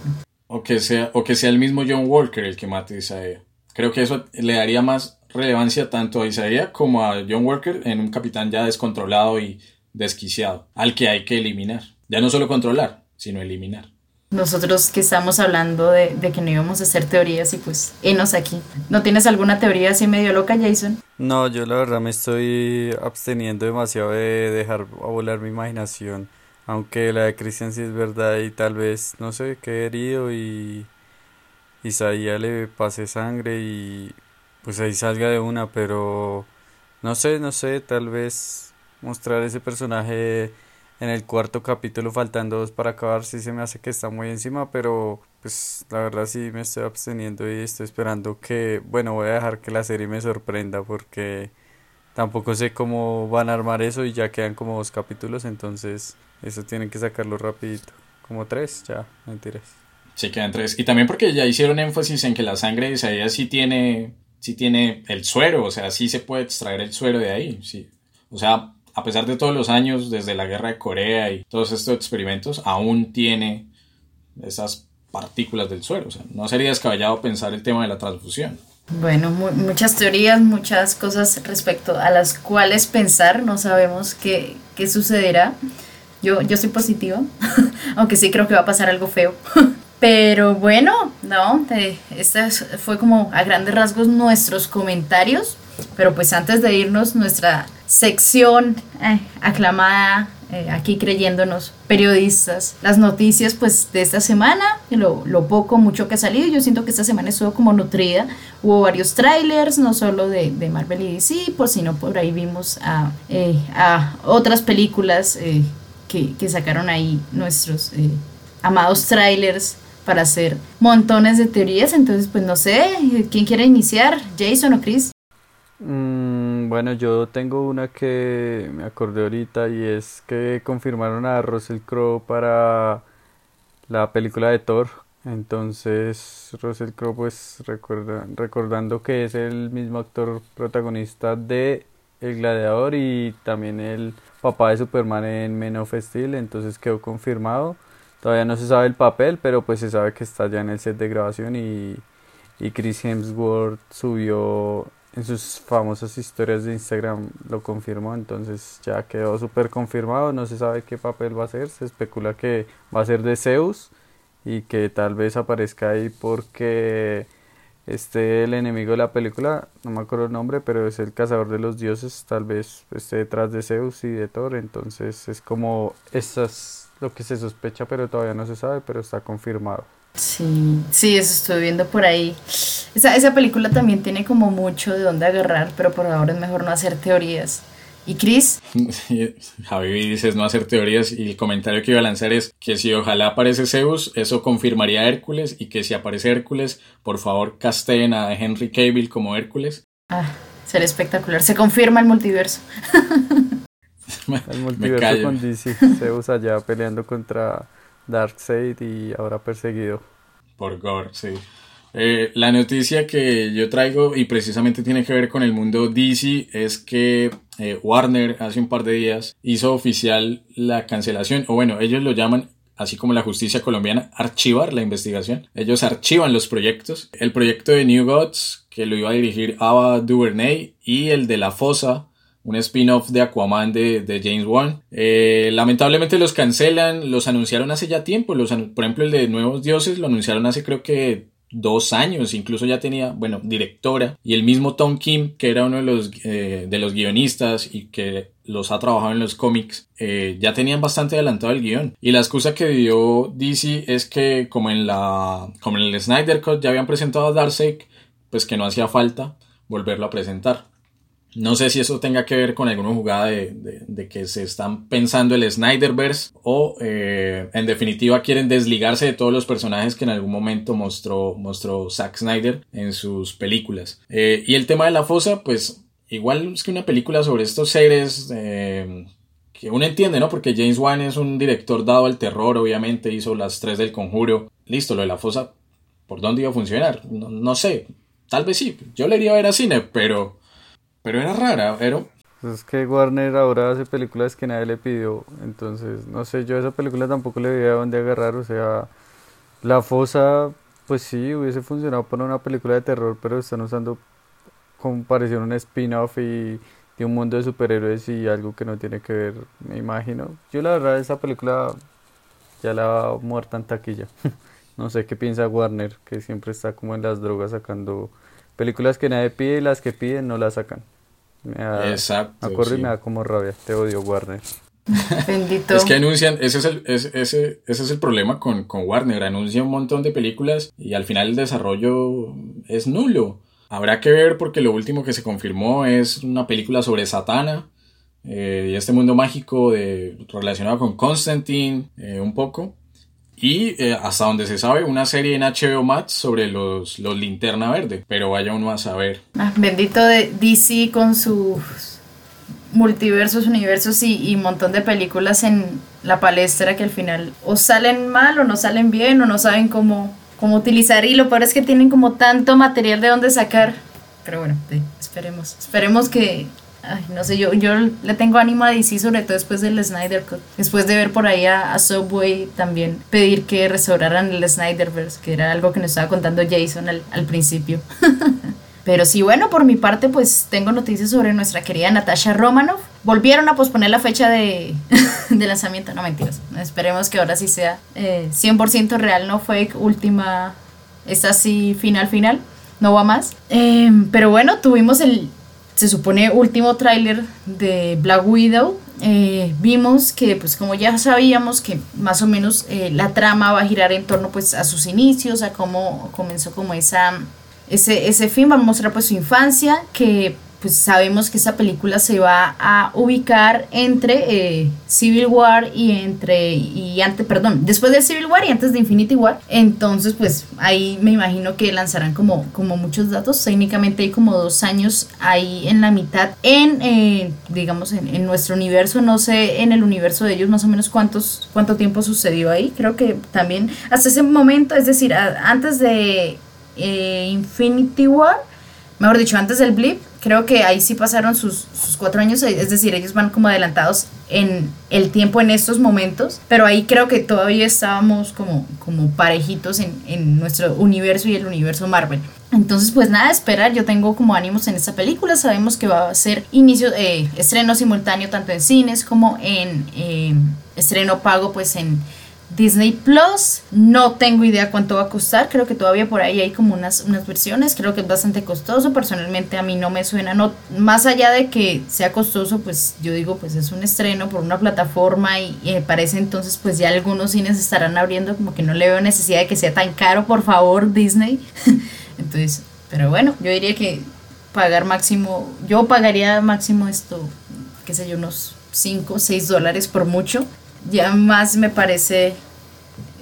O que, sea, o que sea el mismo John Walker el que mate a Isaiah. Creo que eso le daría más relevancia tanto a Isaiah como a John Walker en un capitán ya descontrolado y desquiciado, al que hay que eliminar. Ya no solo controlar, sino eliminar. Nosotros que estamos hablando de, que no íbamos a hacer teorías y pues, enos aquí. ¿No tienes alguna teoría así medio loca, Jason? No, yo la verdad me estoy absteniendo demasiado de dejar volar mi imaginación. Aunque la de Cristian sí es verdad y tal vez, no sé, qué herido y Isaías le pase sangre y pues ahí salga de una, pero no sé, no sé, tal vez mostrar ese personaje en el cuarto capítulo faltando dos para acabar sí se me hace que está muy encima pero pues la verdad sí me estoy absteniendo y estoy esperando que bueno voy a dejar que la serie me sorprenda porque tampoco sé cómo van a armar eso y ya quedan como dos capítulos entonces eso tienen que sacarlo rapidito. Como tres ya mentiras. Sí quedan tres. Y también porque ya hicieron énfasis en que la sangre de Isaías sí tiene sí tiene el suero o sea sí se puede extraer el suero de ahí sí. O sea a pesar de todos los años, desde la guerra de Corea y todos estos experimentos, aún tiene esas partículas del suero. O sea, no sería descabellado pensar el tema de la transfusión. Bueno, mu- muchas teorías, muchas cosas respecto a las cuales pensar, no sabemos qué, qué sucederá. Yo, yo soy positiva, aunque sí creo que va a pasar algo feo. Pero bueno, no, eh, esta es- fue como a grandes rasgos nuestros comentarios. Pero pues antes de irnos, nuestra sección eh, aclamada, eh, aquí creyéndonos periodistas, las noticias pues de esta semana, lo, lo poco, mucho que ha salido, yo siento que esta semana estuvo como nutrida, hubo varios trailers, no solo de, de Marvel y DC, por sino por ahí vimos a, eh, a otras películas que, que sacaron ahí nuestros amados trailers para hacer montones de teorías, entonces pues no sé, ¿quién quiere iniciar? ¿Jason o Chris? Mm, bueno, yo tengo una que me acordé ahorita y es que confirmaron a Russell Crowe para la película de Thor. Entonces, Russell Crowe, pues recordando que es el mismo actor protagonista de El Gladiador y también el papá de Superman en Men of Steel, entonces quedó confirmado. Todavía no se sabe el papel, pero pues se sabe que está ya en el set de grabación y, y Chris Hemsworth subió en sus famosas historias de Instagram, lo confirmó, entonces ya quedó súper confirmado, no se sabe qué papel va a ser, se especula que va a ser de Zeus y que tal vez aparezca ahí porque este el enemigo de la película, no me acuerdo el nombre, pero es el cazador de los dioses, tal vez esté detrás de Zeus y de Thor, entonces es como eso es lo que se sospecha, pero todavía no se sabe, pero está confirmado. Sí, sí, eso estoy viendo por ahí. Esa, esa película también tiene como mucho de dónde agarrar, pero por ahora es mejor no hacer teorías. ¿Y Chris? Javi dices no hacer teorías y el comentario que iba a lanzar es que si ojalá aparece Zeus, eso confirmaría a Hércules y que si aparece Hércules, por favor casteen a Henry Cavill como Hércules. Ah, sería espectacular. Se confirma el multiverso. El Me multiverso con DC, Zeus allá peleando contra Darkseid y ahora perseguido. Por Gore, sí. Eh, la noticia que yo traigo y precisamente tiene que ver con el mundo DC es que eh, Warner hace un par de días hizo oficial la cancelación, o bueno, ellos lo llaman, así como la justicia colombiana, archivar la investigación. Ellos archivan los proyectos. El proyecto de New Gods, que lo iba a dirigir Ava DuVernay, y el de La Fosa, un spin-off de Aquaman de, James Wan. Eh, lamentablemente los cancelan, los anunciaron hace ya tiempo, los, por ejemplo el de Nuevos Dioses lo anunciaron hace creo que dos años, incluso ya tenía, bueno, directora, y el mismo Tom Kim, que era uno de los, eh, de los guionistas y que los ha trabajado en los cómics, eh, ya tenían bastante adelantado el guion. Y la excusa que dio DC es que como en la, como en el Snyder Cut ya habían presentado a Darkseid, pues que no hacía falta volverlo a presentar. No sé si eso tenga que ver con alguna jugada de, de- que se están pensando el Snyderverse o eh, en definitiva quieren desligarse de todos los personajes que en algún momento mostró, mostró Zack Snyder en sus películas. Eh, y el tema de la fosa, pues igual es que una película sobre estos seres eh, que uno entiende, ¿no? Porque James Wan es un director dado al terror, obviamente hizo las tres del conjuro. Listo, lo de la fosa, ¿por dónde iba a funcionar? No, no sé, tal vez sí, yo le iría a ver a cine, pero... Pero era rara. Pues es que Warner ahora hace películas que nadie le pidió, entonces no sé, yo a esa película tampoco le veía dónde agarrar, o sea, La Fosa, pues sí, hubiese funcionado para una película de terror, pero están usando como pareció un spin-off y de un mundo de superhéroes y algo que no tiene que ver, me imagino. Yo la verdad esa película ya la va muerta en taquilla. No sé qué piensa Warner, que siempre está como en las drogas sacando películas que nadie pide y las que piden no las sacan. Me da- Exacto, me acuerdo y me da como rabia. Te odio, Warner. Bendito. Es que anuncian, ese es el, ese, ese, ese es el problema con, con Warner, anuncia un montón de películas y al final el desarrollo es nulo. Habrá que ver porque lo último que se confirmó es una película sobre Satana eh, y este mundo mágico de, relacionado con Constantine eh, un poco. Y eh, hasta donde se sabe, una serie en HBO Max sobre los, los linterna verde. Pero vaya uno a saber. Ah, bendito de DC con sus multiversos, universos y, y montón de películas en la palestra que al final o salen mal o no salen bien o no saben cómo, cómo utilizar. Y lo peor es que tienen como tanto material de dónde sacar. Pero bueno, esperemos. Esperemos que... No sé, yo, yo le tengo ánimo a DC, sobre todo después del Snyder Cut. Después de ver por ahí a, Subway también pedir que restauraran el Snyderverse, que era algo que nos estaba contando Jason al, al principio. Pero sí, bueno, por mi parte, pues tengo noticias sobre nuestra querida Natasha Romanoff. Volvieron a posponer la fecha de, lanzamiento, no mentiras. Esperemos que ahora sí sea eh, 100% real, no fue última, es así final final, no va más. Eh, pero bueno, tuvimos el, se supone, último tráiler de Black Widow. Eh, vimos que, pues como ya sabíamos, que más o menos eh, la trama va a girar en torno pues a sus inicios, a cómo comenzó como esa ese, ese film va a mostrar pues su infancia, que pues sabemos que esa película se va a ubicar entre eh, Civil War y entre y antes, perdón, después de Civil War y antes de Infinity War. Entonces, pues ahí me imagino que lanzarán como, como muchos datos. Técnicamente hay como dos años ahí en la mitad en, eh, digamos, en, en nuestro universo. No sé en el universo de ellos más o menos cuántos, cuánto tiempo sucedió ahí. Creo que también hasta ese momento, es decir, antes de eh, Infinity War, mejor dicho, antes del blip, creo que ahí sí pasaron sus, sus cuatro años, es decir, ellos van como adelantados en el tiempo en estos momentos, pero ahí creo que todavía estábamos como, como parejitos en, en nuestro universo y el universo Marvel. Entonces, pues nada, esperar, yo tengo como ánimos en esta película, sabemos que va a ser inicio, eh, estreno simultáneo tanto en cines como en eh, estreno pago pues en Disney Plus, no tengo idea cuánto va a costar, creo que todavía por ahí hay como unas, unas versiones, creo que es bastante costoso, personalmente a mí no me suena, no, más allá de que sea costoso, pues yo digo, pues es un estreno por una plataforma y, me parece entonces pues ya algunos cines estarán abriendo, como que no le veo necesidad de que sea tan caro, por favor Disney, entonces, pero bueno, yo diría que pagar máximo, yo pagaría máximo esto, qué sé yo, unos 5 o 6 dólares por mucho, ya más me parece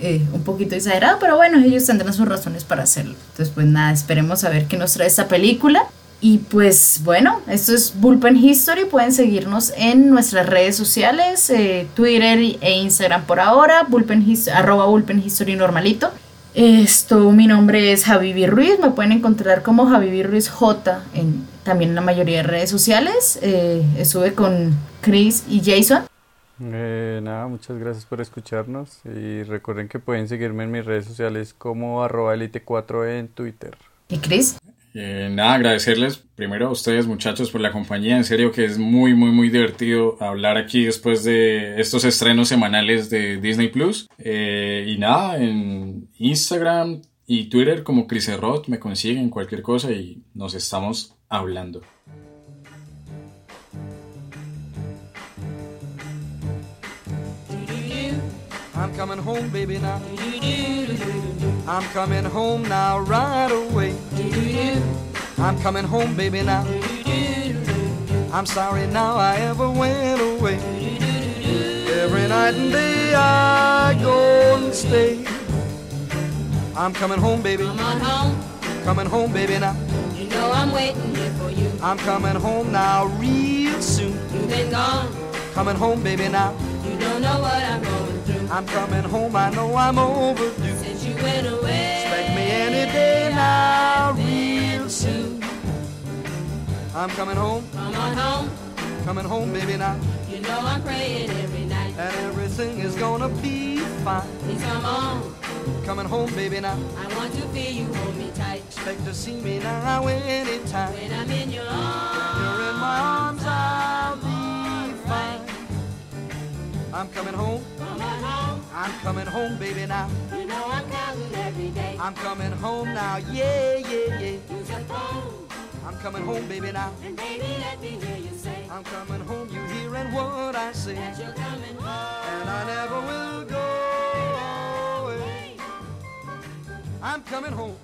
eh, un poquito exagerado, pero bueno, ellos tendrán sus razones para hacerlo. Entonces, pues nada, esperemos a ver qué nos trae esta película. Y pues bueno, esto es Bullpen History. Pueden seguirnos en nuestras redes sociales, eh, Twitter e Instagram por ahora, Bullpen arroba Bullpen History normalito. Esto, mi nombre es Javivi Ruiz, me pueden encontrar como Javivi Ruiz J también en la mayoría de redes sociales. Eh, estuve con Chris y Jason. Eh, nada, muchas gracias por escucharnos y recuerden que pueden seguirme en mis redes sociales como arroba elite4 en Twitter. ¿Y Chris? Eh, nada, agradecerles primero a ustedes muchachos por la compañía, en serio que es muy muy muy divertido hablar aquí después de estos estrenos semanales de Disney Plus. Eh, y nada, en Instagram y Twitter como Chris Roth me consiguen cualquier cosa y nos estamos hablando. I'm coming home, baby, now. I'm coming home now, right away. I'm coming home, baby, now. I'm sorry now I ever went away. Every night and day I go and stay. I'm coming home, baby. Come on home, Coming home, baby, now. you know I'm waiting here for you. I'm coming home now, real soon. You've been gone, Coming home, baby, now. you don't know what I'm going. I'm coming home, I know I'm overdue. Since you went away, Expect me any day now, real soon. I'm coming home, come on home, coming home, baby, now. you know I'm praying every night. And everything is gonna be fine. Please come on, Coming home, baby, now. I want to feel you hold me tight. Expect to see me now anytime. When I'm in your arms, You're in my arms, I'll I'm coming home, come on home, I'm coming home, baby, now. you know I'm counting every day. I'm coming home now, yeah, yeah, yeah. Use your phone, I'm coming home, baby, now. and baby let me hear you say I'm coming home, you hearing what I say. that you're coming home. and I never will go away. I'm coming home,